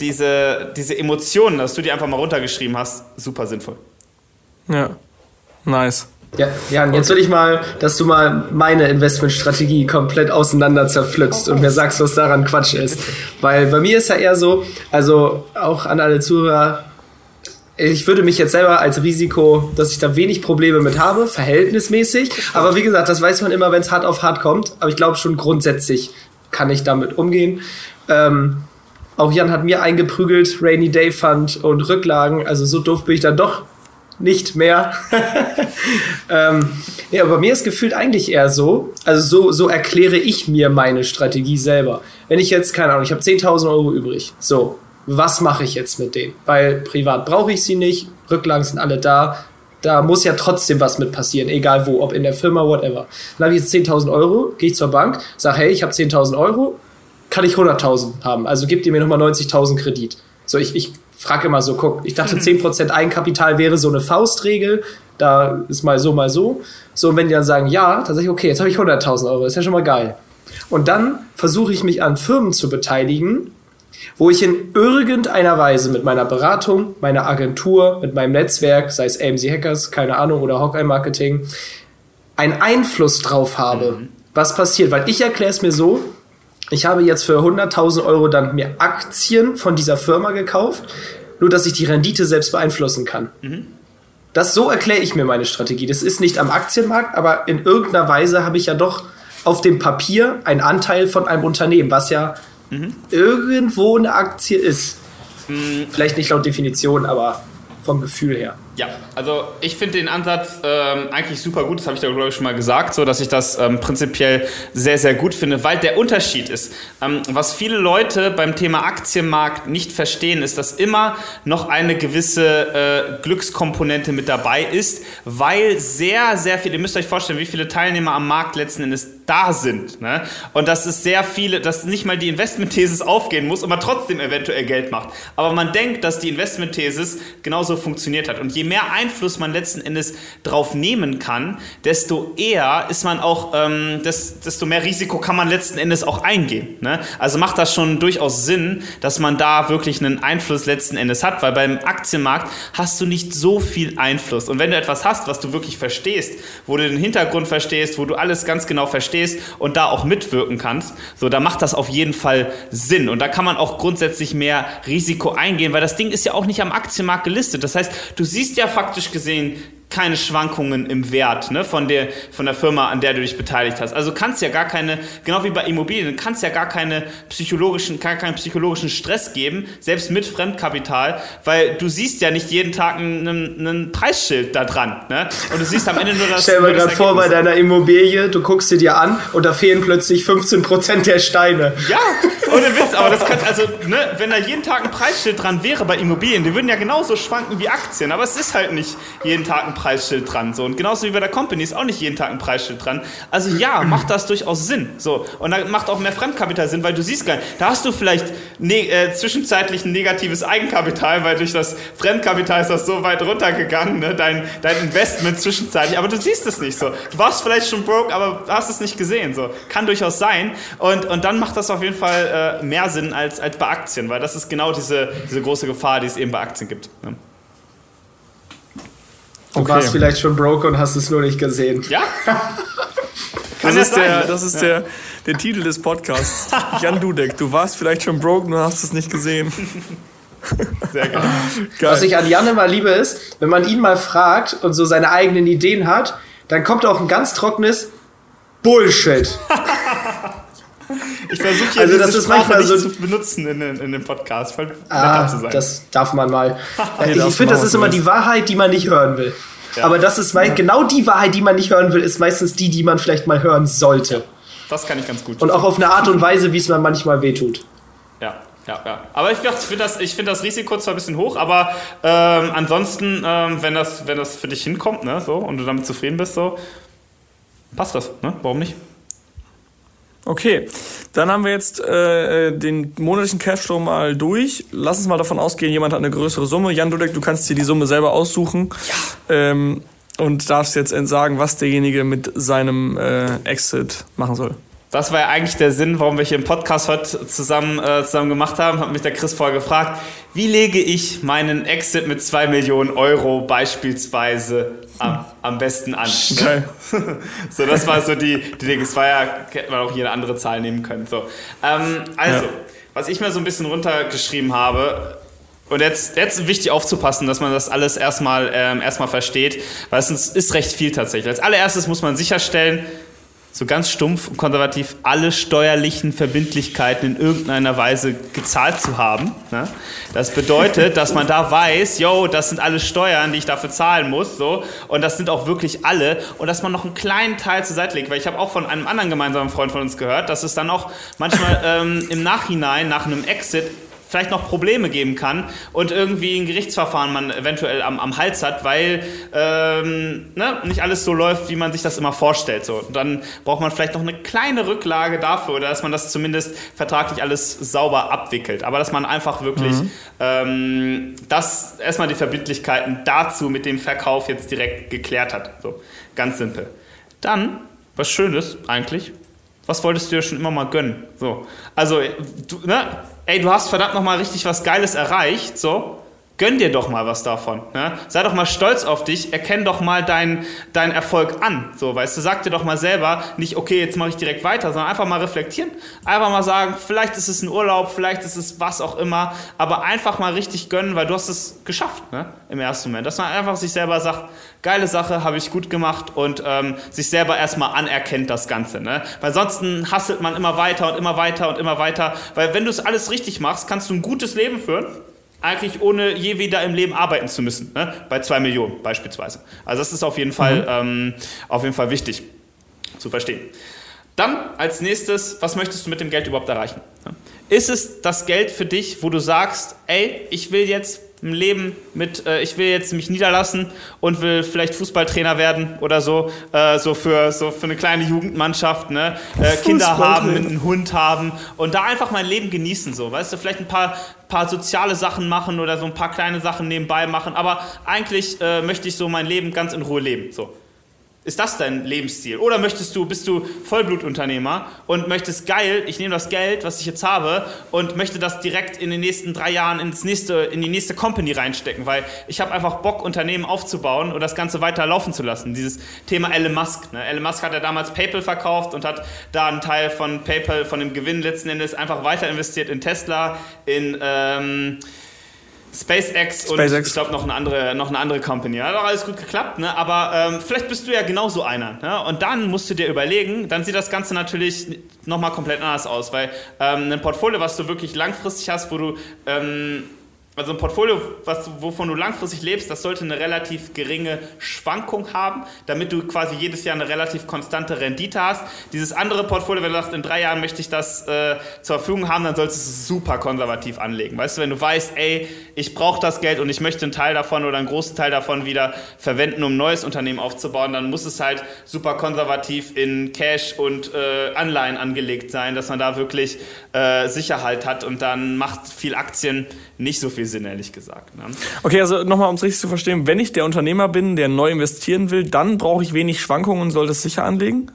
diese diese Emotionen, dass du die einfach mal runtergeschrieben hast, super sinnvoll. Ja, nice. Ja, Jan, jetzt will ich mal, dass du mal meine Investmentstrategie komplett auseinander zerpflückst und mir sagst, was daran Quatsch ist. Weil bei mir ist ja eher so, also auch an alle Zuhörer, ich würde mich jetzt selber als Risiko, dass ich da wenig Probleme mit habe, verhältnismäßig. Aber wie gesagt, das weiß man immer, wenn es hart auf hart kommt. Aber ich glaube schon grundsätzlich kann ich damit umgehen. Ähm, auch Jan hat mir eingeprügelt, Rainy Day Fund und Rücklagen. Also so doof bin ich dann doch nicht mehr. [LAUGHS] ähm, ja, aber bei mir ist gefühlt eigentlich eher so, also so, so erkläre ich mir meine Strategie selber. Wenn ich jetzt, keine Ahnung, ich habe 10.000 Euro übrig, so, was mache ich jetzt mit denen? Weil privat brauche ich sie nicht, Rücklagen sind alle da, da muss ja trotzdem was mit passieren, egal wo, ob in der Firma, whatever. Dann habe ich jetzt 10.000 Euro, gehe ich zur Bank, sage, hey, ich habe 10.000 Euro, kann ich 100.000 haben, also gebt ihr mir nochmal 90.000 Kredit. So, ich, ich frage immer so, guck, ich dachte 10% Eigenkapital wäre so eine Faustregel, da ist mal so, mal so. So, und wenn die dann sagen, ja, dann sage ich, okay, jetzt habe ich 100.000 Euro, ist ja schon mal geil. Und dann versuche ich mich an Firmen zu beteiligen, wo ich in irgendeiner Weise mit meiner Beratung, meiner Agentur, mit meinem Netzwerk, sei es AMC Hackers, keine Ahnung, oder Hawkeye Marketing, einen Einfluss drauf habe, mhm. was passiert. Weil ich erkläre es mir so, ich habe jetzt für 100.000 Euro dann mir Aktien von dieser Firma gekauft, nur dass ich die Rendite selbst beeinflussen kann. Mhm. Das so erkläre ich mir meine Strategie. Das ist nicht am Aktienmarkt, aber in irgendeiner Weise habe ich ja doch auf dem Papier einen Anteil von einem Unternehmen, was ja mhm. irgendwo eine Aktie ist. Mhm. Vielleicht nicht laut Definition, aber vom Gefühl her. Ja, also ich finde den Ansatz ähm, eigentlich super gut, das habe ich da glaube ich schon mal gesagt, so dass ich das ähm, prinzipiell sehr, sehr gut finde, weil der Unterschied ist, ähm, was viele Leute beim Thema Aktienmarkt nicht verstehen, ist, dass immer noch eine gewisse äh, Glückskomponente mit dabei ist, weil sehr, sehr viele, ihr müsst euch vorstellen, wie viele Teilnehmer am Markt letzten Endes da sind. Ne? Und dass es sehr viele, dass nicht mal die Investmentthesis aufgehen muss und man trotzdem eventuell Geld macht. Aber man denkt, dass die Investmentthesis genauso funktioniert hat. Und je mehr Einfluss man letzten Endes drauf nehmen kann, desto eher ist man auch, ähm, desto mehr Risiko kann man letzten Endes auch eingehen. Ne? Also macht das schon durchaus Sinn, dass man da wirklich einen Einfluss letzten Endes hat, weil beim Aktienmarkt hast du nicht so viel Einfluss. Und wenn du etwas hast, was du wirklich verstehst, wo du den Hintergrund verstehst, wo du alles ganz genau verstehst und da auch mitwirken kannst, so, da macht das auf jeden Fall Sinn. Und da kann man auch grundsätzlich mehr Risiko eingehen, weil das Ding ist ja auch nicht am Aktienmarkt gelistet. Das heißt, du siehst ja faktisch gesehen keine Schwankungen im Wert ne, von, der, von der Firma, an der du dich beteiligt hast. Also kannst ja gar keine, genau wie bei Immobilien, kannst ja gar keine psychologischen, gar keinen psychologischen Stress geben, selbst mit Fremdkapital, weil du siehst ja nicht jeden Tag ein Preisschild da dran. Ne? Und du siehst am Ende nur das. Stell dir gerade vor, bei deiner Immobilie, du guckst sie dir an und da fehlen plötzlich 15% der Steine. Ja, ohne Witz, aber das kann, also, ne, wenn da jeden Tag ein Preisschild dran wäre bei Immobilien, die würden ja genauso schwanken wie Aktien, aber es ist halt nicht jeden Tag ein Preisschild dran. So. Und genauso wie bei der Company ist auch nicht jeden Tag ein Preisschild dran. Also ja, [CLEARS THROAT] macht das durchaus Sinn. So. Und dann macht auch mehr Fremdkapital Sinn, weil du siehst gar nicht, da hast du vielleicht ne äh, zwischenzeitlich ein negatives Eigenkapital, weil durch das Fremdkapital ist das so weit runtergegangen, ne? dein, dein Investment zwischenzeitlich. Aber du siehst es nicht so. Du warst vielleicht schon broke, aber hast es nicht gesehen. So. Kann durchaus sein. Und, und dann macht das auf jeden Fall äh, mehr Sinn als, als bei Aktien, weil das ist genau diese, diese große Gefahr, die es eben bei Aktien gibt. Ne? Du okay. warst vielleicht schon broke und hast es nur nicht gesehen. Ja? [LAUGHS] das, ist der, das ist der, der Titel des Podcasts. [LAUGHS] Jan Dudek, du warst vielleicht schon broke und hast es nicht gesehen. Sehr geil. [LAUGHS] geil. Was ich an Jan immer liebe ist, wenn man ihn mal fragt und so seine eigenen Ideen hat, dann kommt auch ein ganz trockenes Bullshit. [LAUGHS] Ich versuche ja also, das ist manchmal so zu benutzen in, in, in dem Podcast, voll ah, zu sein. Das darf man mal. [LAUGHS] nee, ich finde, das ist immer die Wahrheit, die man nicht hören will. Ja. Aber das ist ja. genau die Wahrheit, die man nicht hören will, ist meistens die, die man vielleicht mal hören sollte. Das kann ich ganz gut. Und auch auf eine Art und Weise, wie es man manchmal wehtut. Ja, ja, ja. Aber ich, ich finde das, find das Risiko zwar ein bisschen hoch, aber ähm, ansonsten, ähm, wenn, das, wenn das für dich hinkommt ne, so, und du damit zufrieden bist, so, passt das. Ne? Warum nicht? Okay, dann haben wir jetzt äh, den monatlichen Cashflow mal durch. Lass uns mal davon ausgehen, jemand hat eine größere Summe. Jan Dudek, du kannst dir die Summe selber aussuchen. Ja. Ähm, und darfst jetzt entsagen, was derjenige mit seinem äh, Exit machen soll. Das war ja eigentlich der Sinn, warum wir hier im Podcast heute zusammen, äh, zusammen gemacht haben. Hat mich der Chris vorher gefragt, wie lege ich meinen Exit mit 2 Millionen Euro beispielsweise am, am besten an? Ne? [LAUGHS] so, das war so die, die Dinge. Es war ja, hätte man auch jede andere Zahl nehmen können. So. Ähm, also, ja. was ich mir so ein bisschen runtergeschrieben habe, und jetzt, jetzt wichtig aufzupassen, dass man das alles erstmal, ähm, erstmal versteht, weil es ist recht viel tatsächlich. Als allererstes muss man sicherstellen, so ganz stumpf und konservativ alle steuerlichen Verbindlichkeiten in irgendeiner Weise gezahlt zu haben. Ne? Das bedeutet, dass man da weiß, yo, das sind alle Steuern, die ich dafür zahlen muss, so und das sind auch wirklich alle und dass man noch einen kleinen Teil zur Seite legt, weil ich habe auch von einem anderen gemeinsamen Freund von uns gehört, dass es dann auch manchmal [LAUGHS] ähm, im Nachhinein nach einem Exit vielleicht noch Probleme geben kann und irgendwie ein Gerichtsverfahren man eventuell am, am Hals hat, weil ähm, ne, nicht alles so läuft, wie man sich das immer vorstellt. So. Und dann braucht man vielleicht noch eine kleine Rücklage dafür oder dass man das zumindest vertraglich alles sauber abwickelt. Aber dass man einfach wirklich mhm. ähm, das erstmal die Verbindlichkeiten dazu mit dem Verkauf jetzt direkt geklärt hat. So, ganz simpel. Dann, was Schönes eigentlich, was wolltest du dir schon immer mal gönnen? So. Also, du, ne? Ey, du hast verdammt nochmal richtig was Geiles erreicht, so, gönn dir doch mal was davon. Ne? Sei doch mal stolz auf dich, erkenn doch mal deinen dein Erfolg an. So, weißt du, sag dir doch mal selber, nicht, okay, jetzt mache ich direkt weiter, sondern einfach mal reflektieren. Einfach mal sagen, vielleicht ist es ein Urlaub, vielleicht ist es was auch immer, aber einfach mal richtig gönnen, weil du hast es geschafft, ne? Im ersten Moment. Dass man einfach sich selber sagt, geile Sache, habe ich gut gemacht und ähm, sich selber erstmal anerkennt das Ganze. Ne? Weil sonst hasselt man immer weiter und immer weiter und immer weiter. Weil wenn du es alles richtig machst, kannst du ein gutes Leben führen eigentlich ohne je wieder im Leben arbeiten zu müssen, ne? bei zwei Millionen beispielsweise. Also das ist auf jeden, Fall, mhm. ähm, auf jeden Fall wichtig zu verstehen. Dann als nächstes, was möchtest du mit dem Geld überhaupt erreichen? Ist es das Geld für dich, wo du sagst, ey, ich will jetzt im Leben mit, äh, ich will jetzt mich niederlassen und will vielleicht Fußballtrainer werden oder so, äh, so für so für eine kleine Jugendmannschaft, ne? Äh, Kinder haben, einen Hund haben und da einfach mein Leben genießen, so, weißt du, vielleicht ein paar paar soziale Sachen machen oder so ein paar kleine Sachen nebenbei machen, aber eigentlich äh, möchte ich so mein Leben ganz in Ruhe leben, so. Ist das dein Lebensstil? Oder möchtest du, bist du Vollblutunternehmer und möchtest geil, ich nehme das Geld, was ich jetzt habe, und möchte das direkt in den nächsten drei Jahren ins nächste, in die nächste Company reinstecken, weil ich habe einfach Bock, Unternehmen aufzubauen und das Ganze weiter laufen zu lassen. Dieses Thema Elon Musk. Ne? Elon Musk hat ja damals PayPal verkauft und hat da einen Teil von PayPal, von dem Gewinn letzten Endes einfach weiter investiert in Tesla, in ähm, SpaceX, SpaceX und ich glaube noch eine andere, noch eine andere Company. Hat auch alles gut geklappt, ne? Aber ähm, vielleicht bist du ja genauso einer. Ne? Und dann musst du dir überlegen, dann sieht das Ganze natürlich nochmal komplett anders aus, weil ähm, ein Portfolio, was du wirklich langfristig hast, wo du ähm, also ein Portfolio, was, wovon du langfristig lebst, das sollte eine relativ geringe Schwankung haben, damit du quasi jedes Jahr eine relativ konstante Rendite hast. Dieses andere Portfolio, wenn du sagst, in drei Jahren möchte ich das äh, zur Verfügung haben, dann solltest du es super konservativ anlegen. Weißt du, wenn du weißt, ey, ich brauche das Geld und ich möchte einen Teil davon oder einen großen Teil davon wieder verwenden, um ein neues Unternehmen aufzubauen, dann muss es halt super konservativ in Cash und äh, Anleihen angelegt sein, dass man da wirklich äh, Sicherheit hat und dann macht viel Aktien nicht so viel Sinn, ehrlich gesagt. Ne? Okay, also nochmal, um es richtig zu verstehen, wenn ich der Unternehmer bin, der neu investieren will, dann brauche ich wenig Schwankungen und soll das sicher anlegen?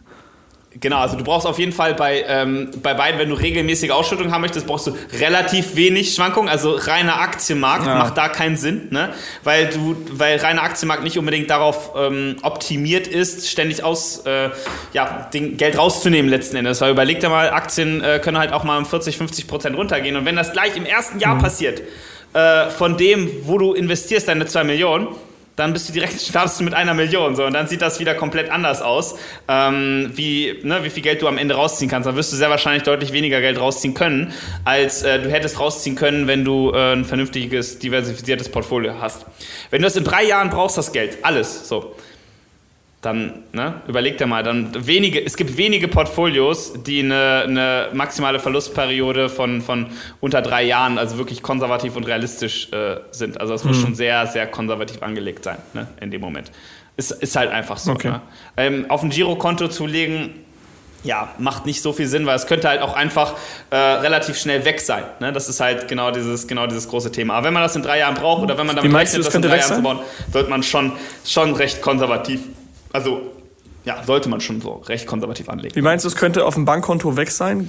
Genau, also du brauchst auf jeden Fall bei, ähm, bei beiden, wenn du regelmäßige Ausschüttung haben möchtest, brauchst du relativ wenig Schwankungen. Also reiner Aktienmarkt ja. macht da keinen Sinn, ne? Weil du, weil reiner Aktienmarkt nicht unbedingt darauf ähm, optimiert ist, ständig aus äh, ja, den Geld rauszunehmen letzten Endes. Weil überleg dir mal, Aktien äh, können halt auch mal um 40, 50 Prozent runtergehen. Und wenn das gleich im ersten Jahr mhm. passiert, äh, von dem, wo du investierst, deine 2 Millionen, dann bist du direkt [LAUGHS] startest du mit einer Million so und dann sieht das wieder komplett anders aus, ähm, wie ne, wie viel Geld du am Ende rausziehen kannst. Dann wirst du sehr wahrscheinlich deutlich weniger Geld rausziehen können, als äh, du hättest rausziehen können, wenn du äh, ein vernünftiges diversifiziertes Portfolio hast. Wenn du das in drei Jahren brauchst, das Geld, alles so dann ne, überleg dir mal, dann wenige, es gibt wenige Portfolios, die eine, eine maximale Verlustperiode von, von unter drei Jahren, also wirklich konservativ und realistisch äh, sind. Also es muss mhm. schon sehr, sehr konservativ angelegt sein, ne, in dem Moment. Ist, ist halt einfach so. Okay. Ne? Ähm, auf ein Girokonto zu legen, ja, macht nicht so viel Sinn, weil es könnte halt auch einfach äh, relativ schnell weg sein. Ne? Das ist halt genau dieses, genau dieses große Thema. Aber wenn man das in drei Jahren braucht oder wenn man damit rechnet, das in drei Jahren zu bauen, sollte man schon, schon recht konservativ also ja, sollte man schon so recht konservativ anlegen. Wie meinst du, es könnte auf dem Bankkonto weg sein?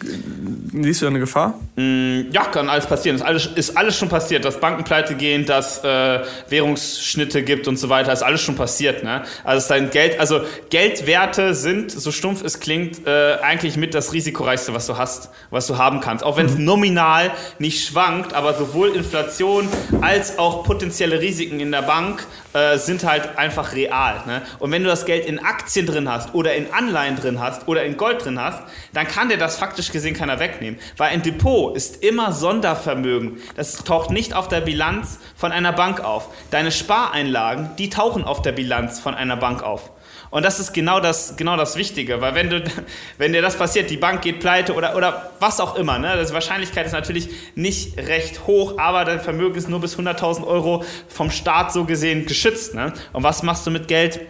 Siehst du da eine Gefahr? Mm, ja, kann alles passieren. Ist alles, ist alles schon passiert, dass Banken pleite gehen, dass äh, Währungsschnitte gibt und so weiter. Ist alles schon passiert. Ne? Also dein Geld, also Geldwerte sind, so stumpf es klingt, äh, eigentlich mit das risikoreichste, was du hast, was du haben kannst. Auch wenn es mhm. nominal nicht schwankt, aber sowohl Inflation als auch potenzielle Risiken in der Bank äh, sind halt einfach real. Ne? Und wenn du das Geld in Aktien drin hast oder in Anleihen drin hast oder in Gold drin hast, dann kann dir das faktisch gesehen keiner wegnehmen. Weil ein Depot ist immer Sondervermögen. Das taucht nicht auf der Bilanz von einer Bank auf. Deine Spareinlagen, die tauchen auf der Bilanz von einer Bank auf. Und das ist genau das, genau das Wichtige, weil wenn, du, [LAUGHS] wenn dir das passiert, die Bank geht pleite oder, oder was auch immer, ne, die Wahrscheinlichkeit ist natürlich nicht recht hoch, aber dein Vermögen ist nur bis 100.000 Euro vom Staat so gesehen geschützt. Ne? Und was machst du mit Geld?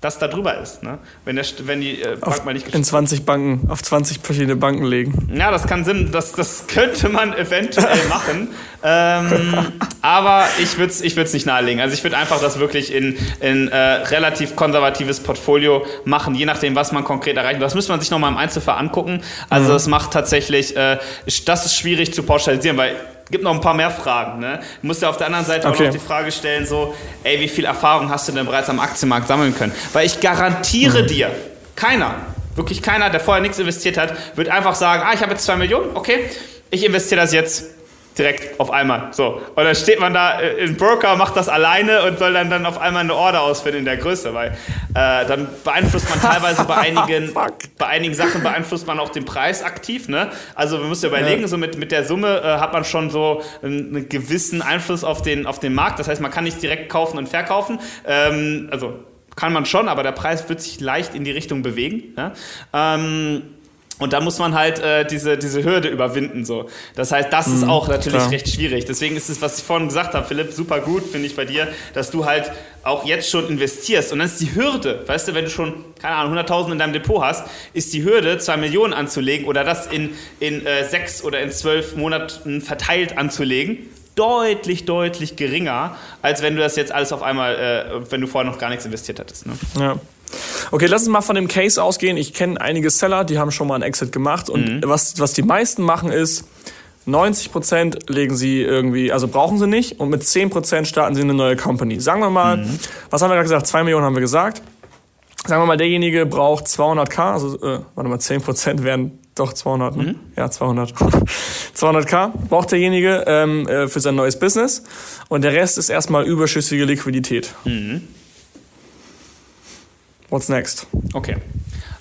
Das da drüber ist. Ne? Wenn, der, wenn die äh, Bank auf, mal nicht In 20 Banken, auf 20 verschiedene Banken legen. Ja, das kann Sinn, das, das [LAUGHS] könnte man eventuell machen. ähm, [LAUGHS] aber ich würde es ich nicht nahelegen. Also ich würde einfach das wirklich in, in äh, relativ konservatives Portfolio machen, je nachdem, was man konkret erreichen will. Das müsste man sich nochmal im Einzelfall angucken. Also mhm. macht tatsächlich, äh, das ist schwierig zu pauschalisieren, weil gibt noch ein paar mehr Fragen. Ne? Du musst ja auf der anderen Seite okay. auch noch die Frage stellen, so, ey, wie viel Erfahrung hast du denn bereits am Aktienmarkt sammeln können? Weil ich garantiere mhm. dir, keiner, wirklich keiner, der vorher nichts investiert hat, wird einfach sagen, ah, ich habe jetzt zwei Millionen, okay, ich investiere das jetzt direkt auf einmal. So. Und dann steht man da, äh, ein Broker macht das alleine und soll dann, dann auf einmal eine Order ausführen in der Größe, weil äh, dann beeinflusst man teilweise bei einigen, [LAUGHS] bei einigen Sachen beeinflusst man auch den Preis aktiv. Ne? Also muss ja überlegen, ja. so mit, mit der Summe äh, hat man schon so einen, einen, gewissen Einfluss auf den, auf den Markt. Das heißt, man kann nicht direkt kaufen und verkaufen. Ähm, also kann man schon, aber der Preis wird sich leicht in die Richtung bewegen. Ne? Ähm, und da muss man halt äh, diese, diese Hürde überwinden. So. Das heißt, das ist mhm, auch natürlich klar. recht schwierig. Deswegen ist es, was ich vorhin gesagt habe, Philipp, super gut, finde ich bei dir, dass du halt auch jetzt schon investierst. Und dann ist die Hürde, weißt du, wenn du schon, keine Ahnung, 100.000 in deinem Depot hast, ist die Hürde, zwei Millionen anzulegen oder das in, in äh, sechs oder in zwölf Monaten verteilt anzulegen, deutlich, deutlich geringer, als wenn du das jetzt alles auf einmal, äh, wenn du vorher noch gar nichts investiert hattest. Ne? Ja. Okay, lass uns mal von dem Case ausgehen. Ich kenne einige Seller, die haben schon mal einen Exit gemacht. Und mhm. was, was die meisten machen ist, 90% legen sie irgendwie, also brauchen sie nicht. Und mit 10% starten sie eine neue Company. Sagen wir mal, mhm. was haben wir gerade gesagt? 2 Millionen haben wir gesagt. Sagen wir mal, derjenige braucht 200k, also, äh, warte mal, 10% wären doch 200, ne? Mhm. Ja, 200. 200k [LAUGHS] braucht derjenige ähm, äh, für sein neues Business. Und der Rest ist erstmal überschüssige Liquidität. Mhm. What's next? Okay.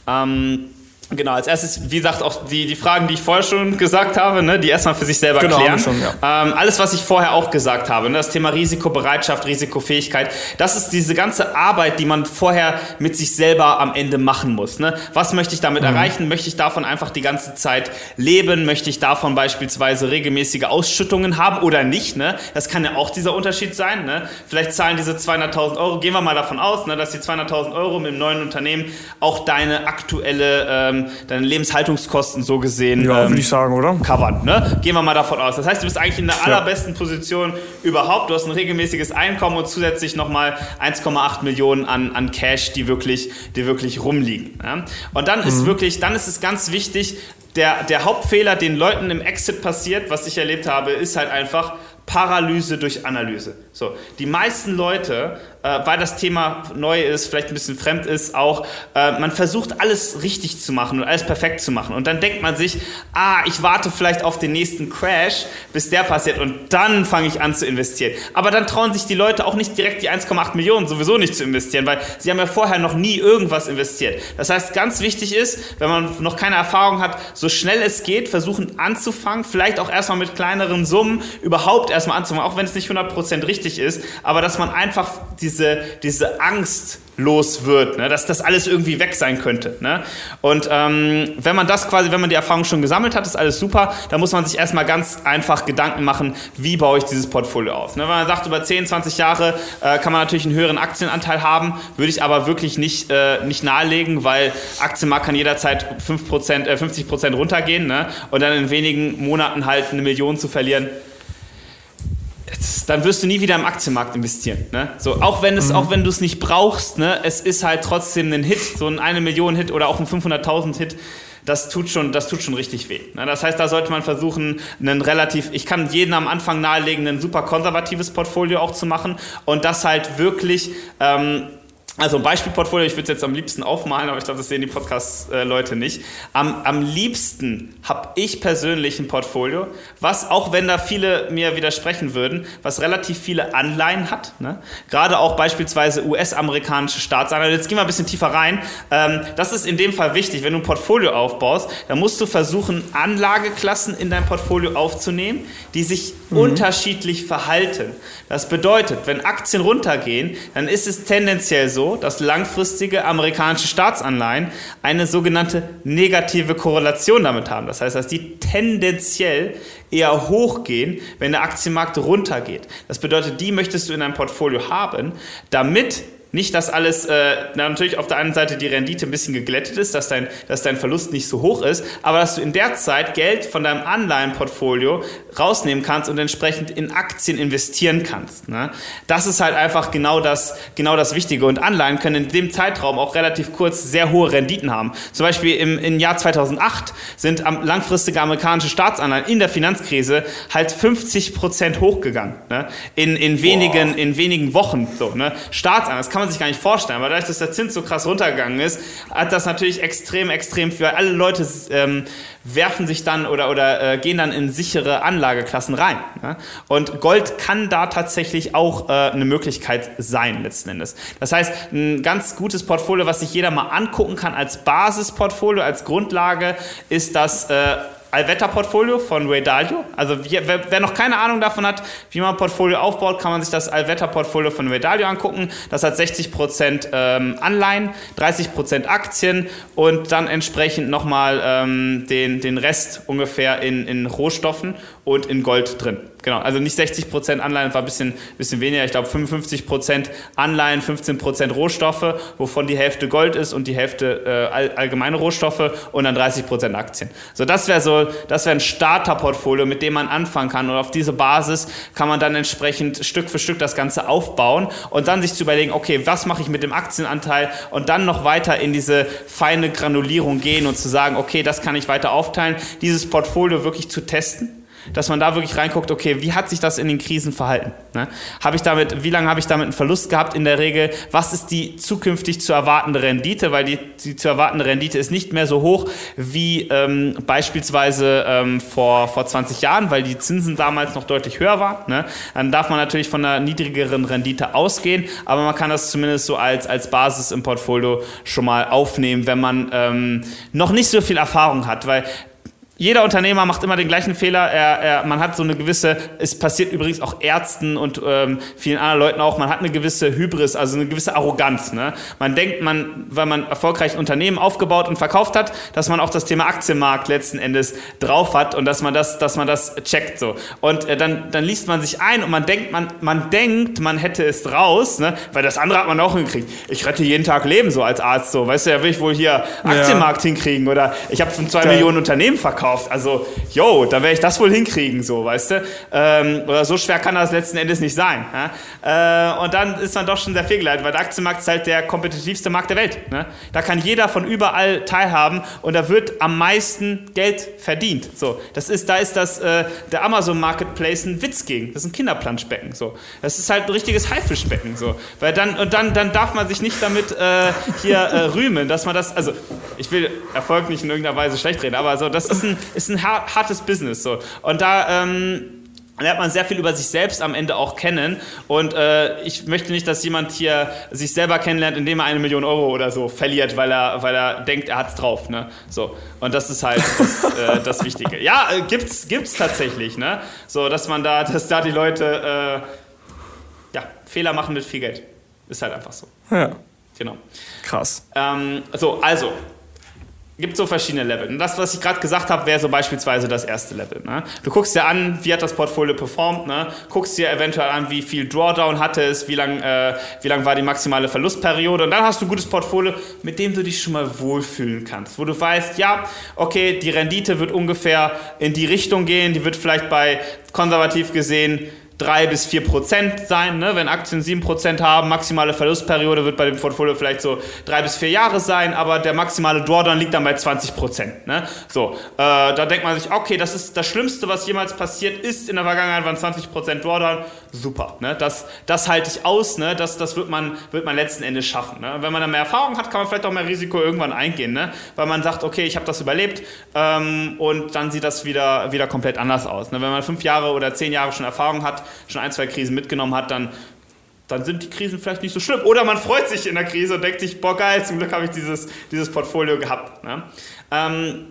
Ähm, Genau, als erstes, wie gesagt, auch die, die Fragen, die ich vorher schon gesagt habe, ne, die erstmal für sich selber genau, klären. Schon, ja. ähm, alles, was ich vorher auch gesagt habe, ne, das Thema Risikobereitschaft, Risikofähigkeit, das ist diese ganze Arbeit, die man vorher mit sich selber am Ende machen muss. Ne? Was möchte ich damit mhm. erreichen? Möchte ich davon einfach die ganze Zeit leben? Möchte ich davon beispielsweise regelmäßige Ausschüttungen haben oder nicht? Ne? Das kann ja auch dieser Unterschied sein. Ne? Vielleicht zahlen diese 200.000 Euro, gehen wir mal davon aus, ne, dass die 200.000 Euro mit dem neuen Unternehmen auch deine aktuelle ähm, ähm, deine Lebenshaltungskosten so gesehen Ja, ähm, würde ich sagen, oder? covern. Ne? Gehen wir mal davon aus. Das heißt, du bist eigentlich in der allerbesten Position überhaupt. Du hast ein regelmäßiges Einkommen und zusätzlich nochmal 1,8 Millionen an, an Cash, die wirklich, die wirklich rumliegen. Ja? Und dann ist wirklich, dann ist es ganz wichtig, der, der Hauptfehler, den Leuten im Exit passiert, was ich erlebt habe, ist halt einfach Paralyse durch Analyse. So, die meisten Leute, äh, weil das Thema neu ist, vielleicht ein bisschen fremd ist, auch äh, man versucht alles richtig zu machen und alles perfekt zu machen und dann denkt man sich, ah, ich warte vielleicht auf den nächsten Crash, bis der passiert und dann fange ich an zu investieren. Aber dann trauen sich die Leute auch nicht direkt die 1,8 Millionen sowieso nicht zu investieren, weil sie haben ja vorher noch nie irgendwas investiert. Das heißt, ganz wichtig ist, wenn man noch keine Erfahrung hat, so schnell es geht, versuchen anzufangen, vielleicht auch erstmal mit kleineren Summen überhaupt erstmal anzufangen, auch wenn es nicht 100% richtig ist, aber dass man einfach diese, diese Angst los wird, ne? dass das alles irgendwie weg sein könnte. Ne? Und ähm, wenn man das quasi, wenn man die Erfahrung schon gesammelt hat, ist alles super, dann muss man sich erstmal ganz einfach Gedanken machen, wie baue ich dieses Portfolio auf. Ne? Wenn man sagt, über 10, 20 Jahre äh, kann man natürlich einen höheren Aktienanteil haben, würde ich aber wirklich nicht, äh, nicht nahelegen, weil Aktienmarkt kann jederzeit 5%, äh, 50% runtergehen ne? und dann in wenigen Monaten halt eine Million zu verlieren, dann wirst du nie wieder im Aktienmarkt investieren. Ne? So, auch wenn es, auch wenn du es nicht brauchst, ne, es ist halt trotzdem ein Hit, so ein eine Million Hit oder auch ein 500.000 Hit. Das tut schon, das tut schon richtig weh. Ne? Das heißt, da sollte man versuchen, einen relativ, ich kann jeden am Anfang nahelegen, ein super konservatives Portfolio auch zu machen und das halt wirklich ähm, also ein Beispielportfolio, ich würde es jetzt am liebsten aufmalen, aber ich glaube, das sehen die Podcast-Leute nicht. Am, am liebsten habe ich persönlich ein Portfolio, was, auch wenn da viele mir widersprechen würden, was relativ viele Anleihen hat. Ne? Gerade auch beispielsweise US-amerikanische Staatsanleihen. Jetzt gehen wir ein bisschen tiefer rein. Ähm, das ist in dem Fall wichtig. Wenn du ein Portfolio aufbaust, dann musst du versuchen, Anlageklassen in dein Portfolio aufzunehmen, die sich mhm. unterschiedlich verhalten. Das bedeutet, wenn Aktien runtergehen, dann ist es tendenziell so, dass langfristige amerikanische Staatsanleihen eine sogenannte negative Korrelation damit haben. Das heißt, dass die tendenziell eher hochgehen, wenn der Aktienmarkt runtergeht. Das bedeutet, die möchtest du in deinem Portfolio haben, damit nicht, dass alles, äh, natürlich auf der einen Seite die Rendite ein bisschen geglättet ist, dass dein, dass dein Verlust nicht so hoch ist, aber dass du in der Zeit Geld von deinem Anleihenportfolio rausnehmen kannst und entsprechend in Aktien investieren kannst. Ne? Das ist halt einfach genau das, genau das Wichtige. Und Anleihen können in dem Zeitraum auch relativ kurz sehr hohe Renditen haben. Zum Beispiel im, im Jahr 2008 sind langfristige amerikanische Staatsanleihen in der Finanzkrise halt 50 Prozent hochgegangen. Ne? In, in, wenigen, in wenigen Wochen. So, ne? Staatsanleihen, das kann man sich gar nicht vorstellen. Aber dadurch, dass der Zins so krass runtergegangen ist, hat das natürlich extrem, extrem für alle Leute ähm, werfen sich dann oder, oder äh, gehen dann in sichere Anlageklassen rein. Ne? Und Gold kann da tatsächlich auch äh, eine Möglichkeit sein, letzten Endes. Das heißt, ein ganz gutes Portfolio, was sich jeder mal angucken kann als Basisportfolio, als Grundlage, ist das äh, Allwetterportfolio von Ray Dalio. Also wer, wer, noch keine Ahnung davon hat, wie man ein Portfolio aufbaut, kann man sich das Allwetterportfolio von Ray Dalio angucken. Das hat 60% ähm, Anleihen, 30% Aktien und dann entsprechend nochmal ähm, den, den Rest ungefähr in, in Rohstoffen und in Gold drin. Genau, also nicht 60% Anleihen, war ein bisschen, bisschen weniger. Ich glaube 55% Anleihen, 15% Rohstoffe, wovon die Hälfte Gold ist und die Hälfte äh, all, allgemeine Rohstoffe und dann 30% Aktien. So, das wäre so, das wäre ein Starterportfolio, mit dem man anfangen kann und auf diese Basis kann man dann entsprechend Stück für Stück das Ganze aufbauen und dann sich zu überlegen, okay, was mache ich mit dem Aktienanteil und dann noch weiter in diese feine Granulierung gehen und zu sagen, okay, das kann ich weiter aufteilen, dieses Portfolio wirklich zu testen dass man da wirklich reinguckt, okay, wie hat sich das in den Krisen verhalten? Ne? Habe ich damit, wie lange habe ich damit einen Verlust gehabt in der Regel? Was ist die zukünftig zu erwartende Rendite? Weil die, die zu erwartende Rendite ist nicht mehr so hoch wie ähm, beispielsweise ähm, vor, vor 20 Jahren, weil die Zinsen damals noch deutlich höher waren. Ne? Dann darf man natürlich von einer niedrigeren Rendite ausgehen, aber man kann das zumindest so als, als Basis im Portfolio schon mal aufnehmen, wenn man ähm, noch nicht so viel Erfahrung hat, weil jeder Unternehmer macht immer den gleichen Fehler. Er, er, man hat so eine gewisse, es passiert übrigens auch Ärzten und ähm, vielen anderen Leuten auch, man hat eine gewisse Hybris, also eine gewisse Arroganz. Ne? Man denkt, man, weil man erfolgreich ein Unternehmen aufgebaut und verkauft hat, dass man auch das Thema Aktienmarkt letzten Endes drauf hat und dass man das, dass man das checkt so. Und äh, dann, dann liest man sich ein und man denkt, man, man denkt, man hätte es raus, ne? weil das andere hat man auch hingekriegt. Ich rette jeden Tag Leben so als Arzt so, weißt du, ja will ich wohl hier Aktienmarkt ja. hinkriegen oder ich habe von zwei Geil. Millionen Unternehmen verkauft gekauft. Also, yo, da werde ich das wohl hinkriegen, so, weißt du? Ähm, oder so schwer kann das letzten Endes nicht sein. Ja? Äh, und dann ist man doch schon sehr fehlgeleitet, weil der Aktienmarkt ist halt der kompetitivste Markt der Welt. Ne? Da kann jeder von überall teilhaben und da wird am meisten Geld verdient. So, das ist, da ist das, äh, der Amazon Marketplace ein Witz gegen. Das ist ein Kinderplanschbecken. So. Das ist halt ein richtiges Haifischbecken. So. Weil dann, und dann, dann darf man sich nicht damit äh, hier äh, rühmen, dass man das, also ich will Erfolg nicht in irgendeiner Weise schlecht reden, aber so, das ist ein, ist ein hartes Business. So. Und da ähm, lernt man sehr viel über sich selbst am Ende auch kennen. Und äh, ich möchte nicht, dass jemand hier sich selber kennenlernt, indem er eine Million Euro oder so verliert, weil er, weil er denkt, er hat's drauf. Ne? So. Und das ist halt das, äh, [LAUGHS] das Wichtige. Ja, äh, gibt's, gibt's tatsächlich. Ne? So, dass man da, dass da die Leute äh, ja, Fehler machen mit viel Geld. Ist halt einfach so. Ja. Genau. Krass. Ähm, so, also, gibt so verschiedene Level. Und das, was ich gerade gesagt habe, wäre so beispielsweise das erste Level. Ne? Du guckst dir an, wie hat das Portfolio performt, ne? guckst dir eventuell an, wie viel Drawdown hatte es, wie lang, äh, wie lang war die maximale Verlustperiode und dann hast du ein gutes Portfolio, mit dem du dich schon mal wohlfühlen kannst, wo du weißt, ja, okay, die Rendite wird ungefähr in die Richtung gehen, die wird vielleicht bei konservativ gesehen 3 bis 4 Prozent sein. Ne? Wenn Aktien 7 Prozent haben, maximale Verlustperiode wird bei dem Portfolio vielleicht so 3 bis 4 Jahre sein, aber der maximale Drawdown liegt dann bei 20 Prozent. Ne? So, äh, da denkt man sich, okay, das ist das Schlimmste, was jemals passiert ist in der Vergangenheit, waren 20 Prozent Drawdown. Super, ne? das, das halte ich aus, ne? das, das wird, man, wird man letzten Endes schaffen. Ne? Wenn man dann mehr Erfahrung hat, kann man vielleicht auch mehr Risiko irgendwann eingehen, ne? weil man sagt, okay, ich habe das überlebt ähm, und dann sieht das wieder, wieder komplett anders aus. Ne? Wenn man fünf Jahre oder zehn Jahre schon Erfahrung hat, schon ein, zwei Krisen mitgenommen hat, dann, dann sind die Krisen vielleicht nicht so schlimm. Oder man freut sich in der Krise und denkt sich, boah geil, zum Glück habe ich dieses, dieses Portfolio gehabt. Ne? Ähm,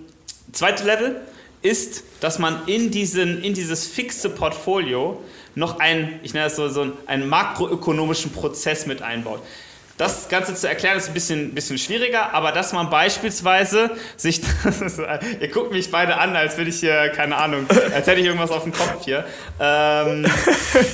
zweite Level ist, dass man in, diesen, in dieses fixe Portfolio noch einen, ich nenne das so, so einen makroökonomischen Prozess mit einbaut. Das Ganze zu erklären ist ein bisschen, bisschen schwieriger, aber dass man beispielsweise sich, [LAUGHS] ihr guckt mich beide an, als würde ich hier, keine Ahnung, als hätte ich irgendwas auf dem Kopf hier, ähm,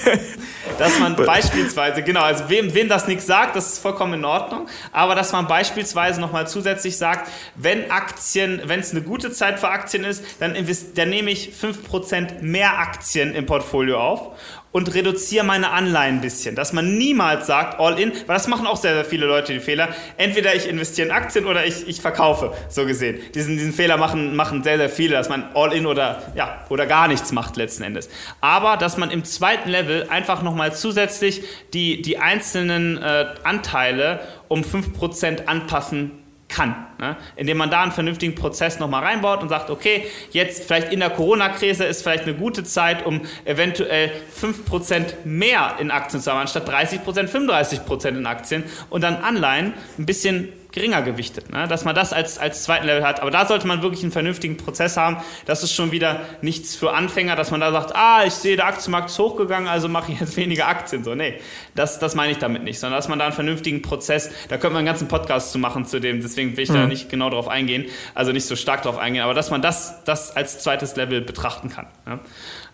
[LAUGHS] dass man beispielsweise, genau, also wem, wem das nichts sagt, das ist vollkommen in Ordnung, aber dass man beispielsweise nochmal zusätzlich sagt, wenn Aktien, wenn es eine gute Zeit für Aktien ist, dann, dann nehme ich 5% mehr Aktien im Portfolio auf und reduziere meine Anleihen ein bisschen. Dass man niemals sagt, all in, weil das machen auch sehr, sehr viele Leute die Fehler. Entweder ich investiere in Aktien oder ich, ich verkaufe, so gesehen. Diesen, diesen Fehler machen, machen sehr, sehr viele, dass man all in oder, ja, oder gar nichts macht letzten Endes. Aber, dass man im zweiten Level einfach nochmal zusätzlich die, die einzelnen äh, Anteile um 5% anpassen kann. Ne? Indem man da einen vernünftigen Prozess nochmal reinbaut und sagt, okay, jetzt vielleicht in der Corona-Krise ist vielleicht eine gute Zeit, um eventuell 5% mehr in Aktien zu haben, anstatt 30%, 35% in Aktien und dann Anleihen ein bisschen geringer gewichtet, ne? dass man das als, als zweiten Level hat. Aber da sollte man wirklich einen vernünftigen Prozess haben. Das ist schon wieder nichts für Anfänger, dass man da sagt, ah, ich sehe, der Aktienmarkt ist hochgegangen, also mache ich jetzt [LAUGHS] weniger Aktien. So, nee, das, das meine ich damit nicht, sondern dass man da einen vernünftigen Prozess, da könnte man einen ganzen Podcast zu machen zu dem, deswegen will ich mhm. da nicht genau drauf eingehen, also nicht so stark drauf eingehen, aber dass man das, das als zweites Level betrachten kann. Ne?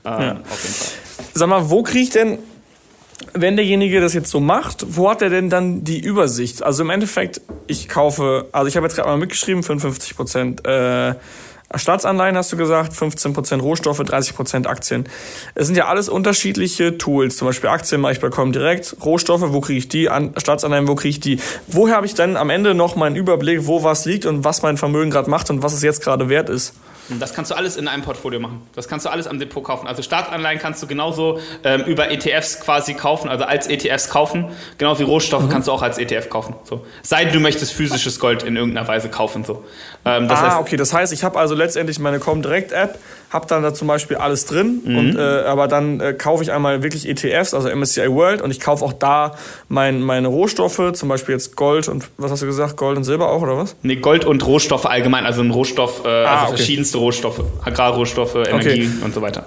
Ähm, ja. Auf jeden Fall. Sag mal, wo kriege ich denn wenn derjenige das jetzt so macht, wo hat er denn dann die Übersicht? Also im Endeffekt, ich kaufe, also ich habe jetzt gerade mal mitgeschrieben, 55 Prozent äh, Staatsanleihen hast du gesagt, 15 Prozent Rohstoffe, 30 Prozent Aktien. Es sind ja alles unterschiedliche Tools. Zum Beispiel Aktien mache ich bei direkt. Rohstoffe, wo kriege ich die? An Staatsanleihen, wo kriege ich die? Woher habe ich dann am Ende noch meinen Überblick, wo was liegt und was mein Vermögen gerade macht und was es jetzt gerade wert ist? Das kannst du alles in einem Portfolio machen. Das kannst du alles am Depot kaufen. Also Staatsanleihen kannst du genauso ähm, über ETFs quasi kaufen, also als ETFs kaufen. Genau wie Rohstoffe mhm. kannst du auch als ETF kaufen. So. Sei du möchtest physisches Gold in irgendeiner Weise kaufen. So. Ähm, ah, heißt, okay. Das heißt, ich habe also letztendlich meine Comdirect-App, habe dann da zum Beispiel alles drin, mhm. und, äh, aber dann äh, kaufe ich einmal wirklich ETFs, also MSCI World, und ich kaufe auch da mein, meine Rohstoffe, zum Beispiel jetzt Gold und, was hast du gesagt, Gold und Silber auch, oder was? Nee, Gold und Rohstoffe allgemein, also ein Rohstoff, äh, ah, also okay. verschiedenste Rohstoffe, Agrarrohstoffe, Energie okay. und so weiter.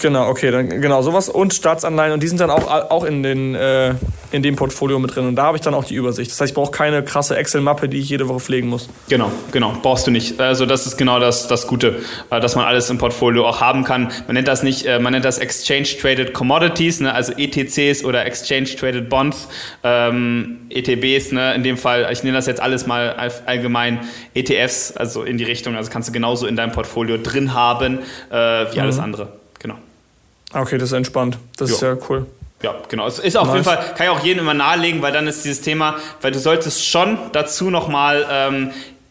Genau, okay, dann genau sowas und Staatsanleihen und die sind dann auch, auch in, den, äh, in dem Portfolio mit drin und da habe ich dann auch die Übersicht. Das heißt, ich brauche keine krasse Excel-Mappe, die ich jede Woche pflegen muss. Genau, genau, brauchst du nicht. Also das ist genau das, das Gute, äh, dass man alles im Portfolio auch haben kann. Man nennt das nicht, äh, man nennt das Exchange Traded Commodities, ne? also ETCs oder Exchange Traded Bonds, ähm, ETBs, ne? in dem Fall, ich nenne das jetzt alles mal allgemein ETFs, also in die Richtung, also kannst du genauso in deinem Portfolio drin haben äh, wie mhm. alles andere. Genau. Okay, das ist entspannt. Das jo. ist ja cool. Ja, genau. Es ist auf nice. jeden Fall, kann ich auch jedem immer nahelegen, weil dann ist dieses Thema, weil du solltest schon dazu nochmal ähm,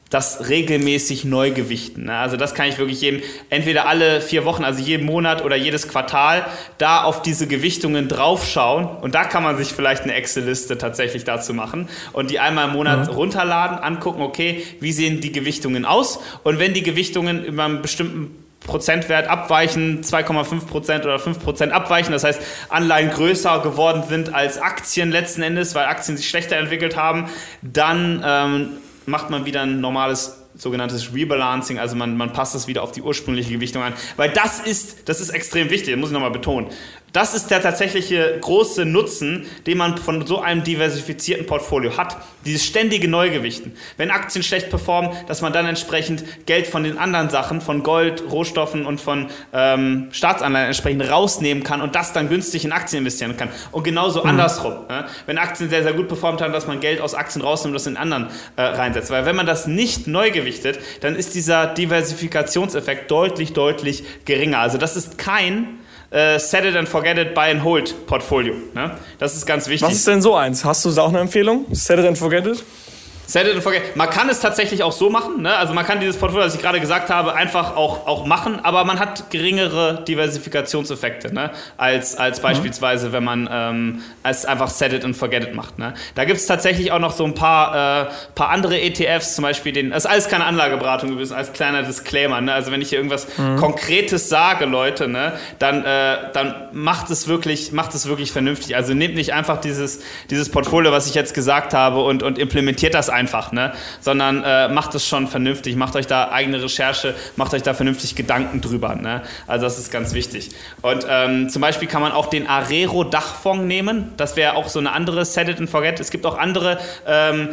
das regelmäßig neu gewichten. Ne? Also das kann ich wirklich jedem, entweder alle vier Wochen, also jeden Monat oder jedes Quartal, da auf diese Gewichtungen draufschauen und da kann man sich vielleicht eine Excel-Liste tatsächlich dazu machen und die einmal im Monat mhm. runterladen, angucken, okay, wie sehen die Gewichtungen aus und wenn die Gewichtungen über einen bestimmten Prozentwert abweichen, 2,5 Prozent oder 5 Prozent abweichen. Das heißt, Anleihen größer geworden sind als Aktien letzten Endes, weil Aktien sich schlechter entwickelt haben. Dann ähm, macht man wieder ein normales sogenanntes Rebalancing, also man, man passt das wieder auf die ursprüngliche Gewichtung an. Weil das ist, das ist extrem wichtig, das muss ich nochmal betonen. Das ist der tatsächliche große Nutzen, den man von so einem diversifizierten Portfolio hat. Dieses ständige Neugewichten. Wenn Aktien schlecht performen, dass man dann entsprechend Geld von den anderen Sachen, von Gold, Rohstoffen und von ähm, Staatsanleihen entsprechend rausnehmen kann und das dann günstig in Aktien investieren kann. Und genauso mhm. andersrum. Äh, wenn Aktien sehr, sehr gut performt haben, dass man Geld aus Aktien rausnimmt und das in anderen äh, reinsetzt. Weil wenn man das nicht neu gewichtet, dann ist dieser Diversifikationseffekt deutlich, deutlich geringer. Also das ist kein äh, Set it and forget it, buy and hold Portfolio. Ne? Das ist ganz wichtig. Was ist denn so eins? Hast du da auch eine Empfehlung? Set it and forget it? Set it and forget. Man kann es tatsächlich auch so machen. Ne? Also man kann dieses Portfolio, das ich gerade gesagt habe, einfach auch, auch machen, aber man hat geringere Diversifikationseffekte ne? als, als mhm. beispielsweise, wenn man ähm, es einfach Set it and forget it macht. Ne? Da gibt es tatsächlich auch noch so ein paar, äh, paar andere ETFs, zum Beispiel den, das ist alles keine Anlageberatung übrigens, als kleiner Disclaimer. Ne? Also wenn ich hier irgendwas mhm. Konkretes sage, Leute, ne? dann, äh, dann macht es wirklich, macht es wirklich vernünftig. Also nehmt nicht einfach dieses, dieses Portfolio, was ich jetzt gesagt habe und, und implementiert das einfach, ne? sondern äh, macht es schon vernünftig, macht euch da eigene Recherche, macht euch da vernünftig Gedanken drüber. Ne? Also das ist ganz wichtig. Und ähm, zum Beispiel kann man auch den Arero Dachfonds nehmen. Das wäre auch so eine andere Set it and forget. Es gibt auch andere ähm,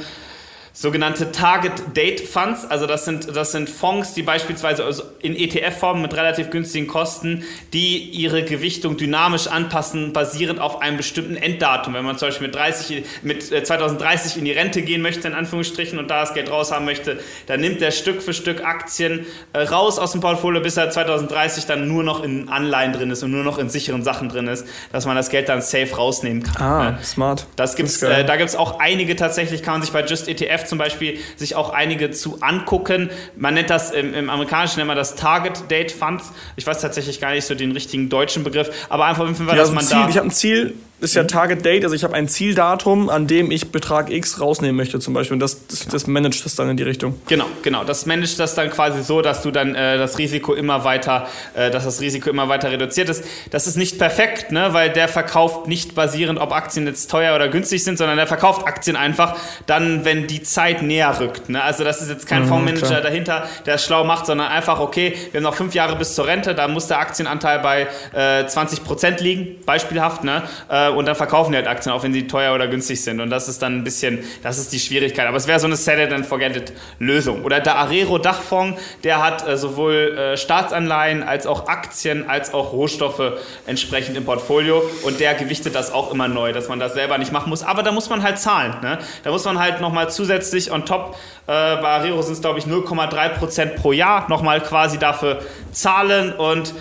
sogenannte Target Date Funds. Also das sind, das sind Fonds, die beispielsweise in ETF-Form mit relativ günstigen Kosten, die ihre Gewichtung dynamisch anpassen, basierend auf einem bestimmten Enddatum. Wenn man zum Beispiel mit, 30, mit 2030 äh, in die Rente gehen möchte, in Anführungsstrichen, und da das Geld raus haben möchte, dann nimmt der Stück für Stück Aktien äh, raus aus dem Portfolio, bis er 2030 dann nur noch in Anleihen drin ist und nur noch in sicheren Sachen drin ist, dass man das Geld dann safe rausnehmen kann. Ah, smart. Das gibt's, das äh, da gibt es auch einige tatsächlich, kann man sich bei Just ETF zum Beispiel sich auch einige zu angucken. Man nennt das im, im Amerikanischen nennt man das Target Date Funds. Ich weiß tatsächlich gar nicht so den richtigen deutschen Begriff, aber einfach, dass ja, man Ziel, da. Ich habe ein Ziel, ist ja Target Date, also ich habe ein Zieldatum, an dem ich Betrag X rausnehmen möchte zum Beispiel und das, das, das managt das dann in die Richtung. Genau, genau. Das managt das dann quasi so, dass du dann äh, das Risiko immer weiter, äh, dass das Risiko immer weiter reduziert ist. Das ist nicht perfekt, ne, weil der verkauft nicht basierend, ob Aktien jetzt teuer oder günstig sind, sondern der verkauft Aktien einfach dann, wenn die Zeit näher rückt. Ne? Also das ist jetzt kein mhm, Fondsmanager klar. dahinter, der es schlau macht, sondern einfach, okay, wir haben noch fünf Jahre bis zur Rente, da muss der Aktienanteil bei äh, 20 Prozent liegen, beispielhaft, ne? Äh, und dann verkaufen die halt Aktien, auch wenn sie teuer oder günstig sind. Und das ist dann ein bisschen, das ist die Schwierigkeit. Aber es wäre so eine Set it and forget it Lösung. Oder der Arero Dachfonds, der hat äh, sowohl äh, Staatsanleihen als auch Aktien als auch Rohstoffe entsprechend im Portfolio. Und der gewichtet das auch immer neu, dass man das selber nicht machen muss. Aber da muss man halt zahlen. Ne? Da muss man halt nochmal zusätzlich on top, äh, bei Arero sind es glaube ich 0,3% pro Jahr, nochmal quasi dafür zahlen und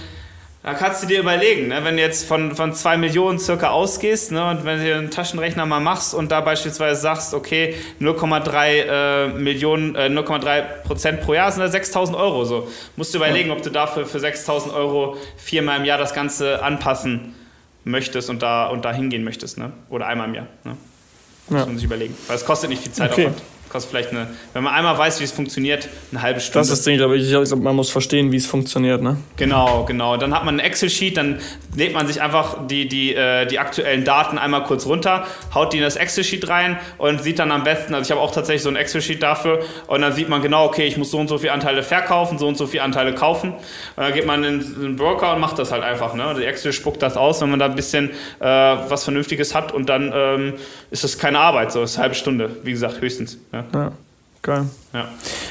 da kannst du dir überlegen, ne? wenn du jetzt von, von zwei Millionen circa ausgehst ne? und wenn du einen Taschenrechner mal machst und da beispielsweise sagst, okay, 0,3 äh, Millionen, äh, 0,3 Prozent pro Jahr sind da 6.000 Euro. So musst du überlegen, ja. ob du dafür für 6.000 Euro viermal im Jahr das Ganze anpassen möchtest und da, und da hingehen möchtest. Ne? Oder einmal im Jahr. Ne? Muss ja. man sich überlegen. Weil es kostet nicht viel Zeit. Okay. Kostet vielleicht eine, wenn man einmal weiß, wie es funktioniert, eine halbe Stunde. Das ist das Ding, glaube ich. Ich glaube, man muss verstehen, wie es funktioniert, ne? Genau, genau. Dann hat man ein Excel-Sheet, dann lädt man sich einfach die, die, äh, die aktuellen Daten einmal kurz runter, haut die in das Excel-Sheet rein und sieht dann am besten, also ich habe auch tatsächlich so ein Excel-Sheet dafür und dann sieht man genau, okay, ich muss so und so viele Anteile verkaufen, so und so viele Anteile kaufen. Und dann geht man in den Broker und macht das halt einfach. Ne? Die Excel spuckt das aus, wenn man da ein bisschen äh, was Vernünftiges hat und dann ähm, ist das keine Arbeit, so ist eine halbe Stunde, wie gesagt, höchstens. Ja, Ja, geil. ja.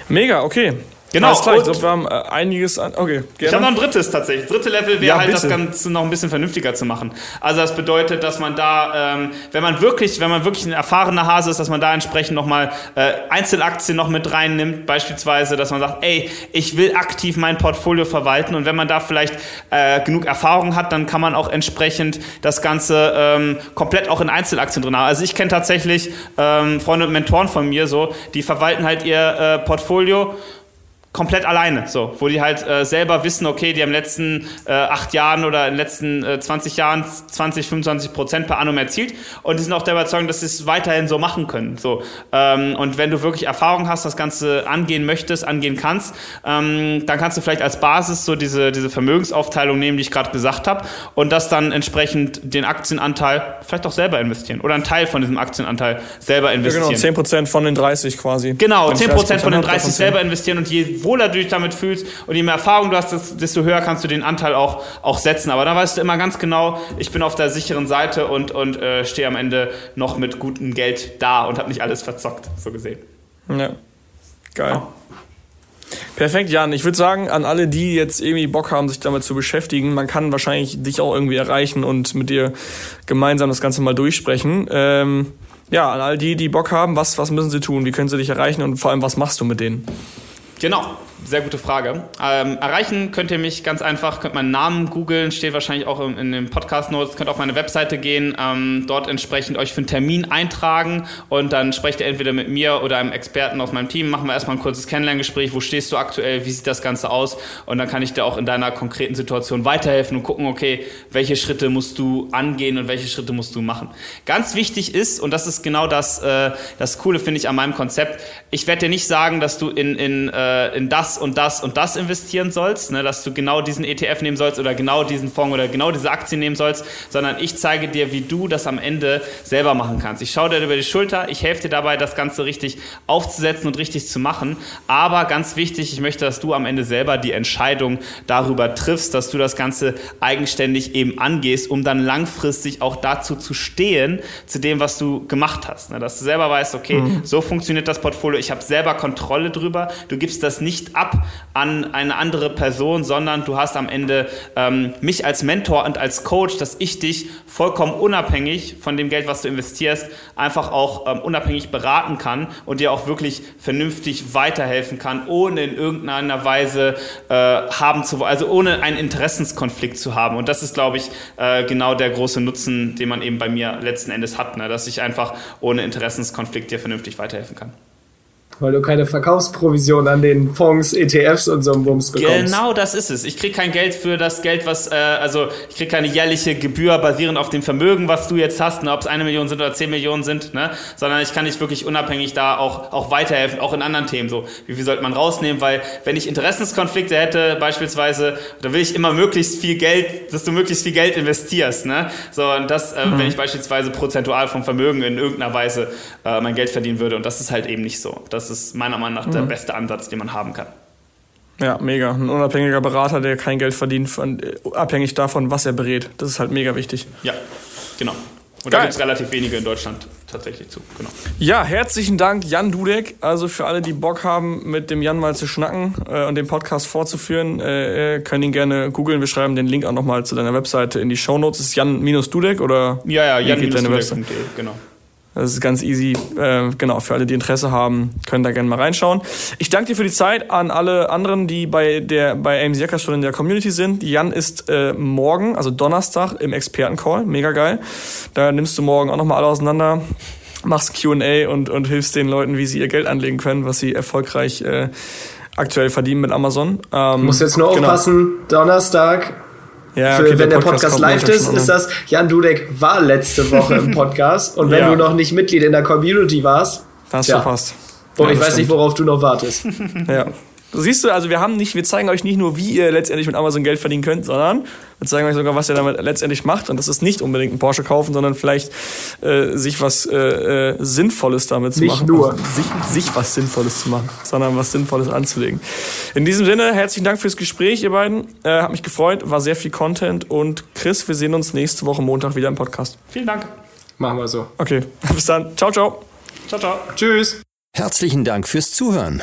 Mega, okay. Genau, klar, ich glaube, wir haben äh, einiges an. Okay, Ich habe gerne. noch ein drittes tatsächlich. Das dritte Level wäre Ja, halt das bitte. Ganze noch ein bisschen vernünftiger zu machen. Also das bedeutet, dass man da, ähm, wenn man wirklich, wenn man wirklich ein erfahrener Hase ist, dass man da entsprechend nochmal äh, Einzelaktien noch mit reinnimmt, beispielsweise, dass man sagt, ey, ich will aktiv mein Portfolio verwalten und wenn man da vielleicht äh, genug Erfahrung hat, dann kann man auch entsprechend das Ganze ähm, komplett auch in Einzelaktien drin haben. Also ich kenne tatsächlich ähm, Freunde und Mentoren von mir so, die verwalten halt ihr äh, Portfolio komplett alleine, so, wo die halt äh, selber wissen, okay, die haben in den letzten äh, acht Jahren oder in den letzten äh, 20 Jahren 20, 25 Prozent per annum erzielt und die sind auch der Überzeugung, dass sie es weiterhin so machen können. So, ähm, und wenn du wirklich Erfahrung hast, das Ganze angehen möchtest, angehen kannst, ähm, dann kannst du vielleicht als Basis so diese, diese Vermögensaufteilung nehmen, die ich gerade gesagt habe, und das dann entsprechend den Aktienanteil vielleicht auch selber investieren oder einen Teil von diesem Aktienanteil selber Ja, investieren. genau, 10% von den 30 quasi. Genau, Wenn ich 10% von den hab, 30 davon selber investieren und je wohler du dich damit fühlst und je mehr Erfahrung du hast, des- desto höher kannst du den Anteil auch, auch setzen. Aber da weißt du immer ganz genau, ich bin auf der sicheren Seite und, und äh, stehe am Ende noch mit gutem Geld da und habe nicht alles verzockt, so gesehen. Ja. Geil. Perfekt, Jan. Ich würde sagen, an alle, die jetzt irgendwie Bock haben, sich damit zu beschäftigen, man kann wahrscheinlich dich auch irgendwie erreichen und mit dir gemeinsam das Ganze mal durchsprechen. Ähm, ja, an all die, die Bock haben, was, was müssen sie tun? Wie können sie dich erreichen und vor allem, was machst du mit denen? Genau, sehr gute Frage. Ähm, erreichen könnt ihr mich ganz einfach, könnt meinen Namen googeln, steht wahrscheinlich auch in, in den Podcast-Notes, könnt auf meine Webseite gehen, ähm, dort entsprechend euch für einen Termin eintragen. Und dann sprecht ihr entweder mit mir oder einem Experten aus meinem Team, machen wir erstmal ein kurzes Kennenlerngespräch, wo stehst du aktuell, wie sieht das Ganze aus? Und dann kann ich dir auch in deiner konkreten Situation weiterhelfen und gucken, okay, welche Schritte musst du angehen und welche Schritte musst du machen. Ganz wichtig ist, und das ist genau das, äh, das Coole, finde ich, an meinem Konzept, ich werde dir nicht sagen, dass du in, in, äh, in das und das und das investieren sollst, ne, dass du genau diesen ETF nehmen sollst oder genau diesen Fonds oder genau diese Aktien nehmen sollst, sondern ich zeige dir, wie du das am Ende selber machen kannst. Ich schaue dir über die Schulter, ich helfe dir dabei, das Ganze richtig aufzusetzen und richtig zu machen. Aber ganz wichtig, ich möchte, dass du am Ende selber die Entscheidung darüber triffst, dass du das Ganze eigenständig eben angehst, um dann langfristig auch dazu zu stehen, zu dem, was du gemacht hast. Ne, Dass du selber weißt, okay, so funktioniert das Portfolio, ich habe selber Kontrolle drüber, du gibst das nicht ab an eine andere Person, sondern du hast am Ende ähm, mich als Mentor und als Coach, dass ich dich vollkommen unabhängig von dem Geld, was du investierst, einfach auch ähm, unabhängig beraten kann und dir auch wirklich vernünftig weiterhelfen kann, ohne in irgendeiner Weise äh, haben zu also ohne einen Interessenskonflikt zu haben. Und das ist, glaube ich, äh, genau der große Nutzen, den man eben bei mir letzten Endes hat, ne? dass ich einfach ohne Interessenskonflikt dir vernünftig weiterhelfen kann. Weil du keine Verkaufsprovision an den Fonds, ETFs und so einem Bums bekommst. Genau das ist es. Ich kriege kein Geld für das Geld, was, äh, also ich kriege keine jährliche Gebühr basierend auf dem Vermögen, was du jetzt hast, ne, ob es eine Million sind oder zehn Millionen sind, ne, sondern ich kann dich wirklich unabhängig da auch, auch weiterhelfen, auch in anderen Themen. So, wie viel sollte man rausnehmen? Weil wenn ich Interessenskonflikte hätte, beispielsweise, da will ich immer möglichst viel Geld, dass du möglichst viel Geld investierst. Ne? So, und das, äh, wenn ich beispielsweise prozentual vom Vermögen in irgendeiner Weise äh, mein Geld verdienen würde. Und das ist halt eben nicht so. Das ist meiner Meinung nach der beste Ansatz, den man haben kann. Ja, mega. Ein unabhängiger Berater, der kein Geld verdient, von, äh, abhängig davon, was er berät. Das ist halt mega wichtig. Ja, genau. Und da Geil. gibt es relativ wenige in Deutschland tatsächlich zu. Genau. Ja, herzlichen Dank, Jan Dudek. Also für alle, die Bock haben, mit dem Jan mal zu schnacken äh, und den Podcast fortzuführen, äh, äh, können ihn gerne googeln. Wir schreiben den Link auch nochmal zu deiner Webseite in die Shownotes. Ist Jan-Dudek oder? Ja, ja, wie geht deine Webseite? jan genau. Das ist ganz easy. Äh, genau, für alle, die Interesse haben, können da gerne mal reinschauen. Ich danke dir für die Zeit an alle anderen, die bei der bei AMC Hackers schon in der Community sind. Jan ist äh, morgen, also Donnerstag, im Expertencall. Mega geil. Da nimmst du morgen auch nochmal alle auseinander, machst QA und, und hilfst den Leuten, wie sie ihr Geld anlegen können, was sie erfolgreich äh, aktuell verdienen mit Amazon. Ähm, Muss jetzt nur genau. aufpassen, Donnerstag, Ja, für, okay, wenn der Podcast, kommt live ist, ist das, Jan Dudek war letzte Woche im [LAUGHS] Podcast und wenn Ja. du noch nicht Mitglied in der Community warst, hast du verpasst. Oh, ich weiß stimmt. nicht, worauf du noch wartest. ja. [LAUGHS] Siehst du, also wir haben nicht, wir zeigen euch nicht nur, wie ihr letztendlich mit Amazon Geld verdienen könnt, sondern wir zeigen euch sogar, was ihr damit letztendlich macht. Und das ist nicht unbedingt ein Porsche kaufen, sondern vielleicht äh, sich was äh, äh, Sinnvolles damit zu nicht machen. Nicht nur. Also sich, sich was Sinnvolles zu machen, sondern was Sinnvolles anzulegen. In diesem Sinne, herzlichen Dank fürs Gespräch, ihr beiden. Äh, hat mich gefreut, war sehr viel Content. Und Chris, wir sehen uns nächste Woche Montag wieder im Podcast. Vielen Dank. Machen wir so. Okay, [LAUGHS] bis dann. Ciao, ciao. Ciao, ciao. Tschüss. Herzlichen Dank fürs Zuhören.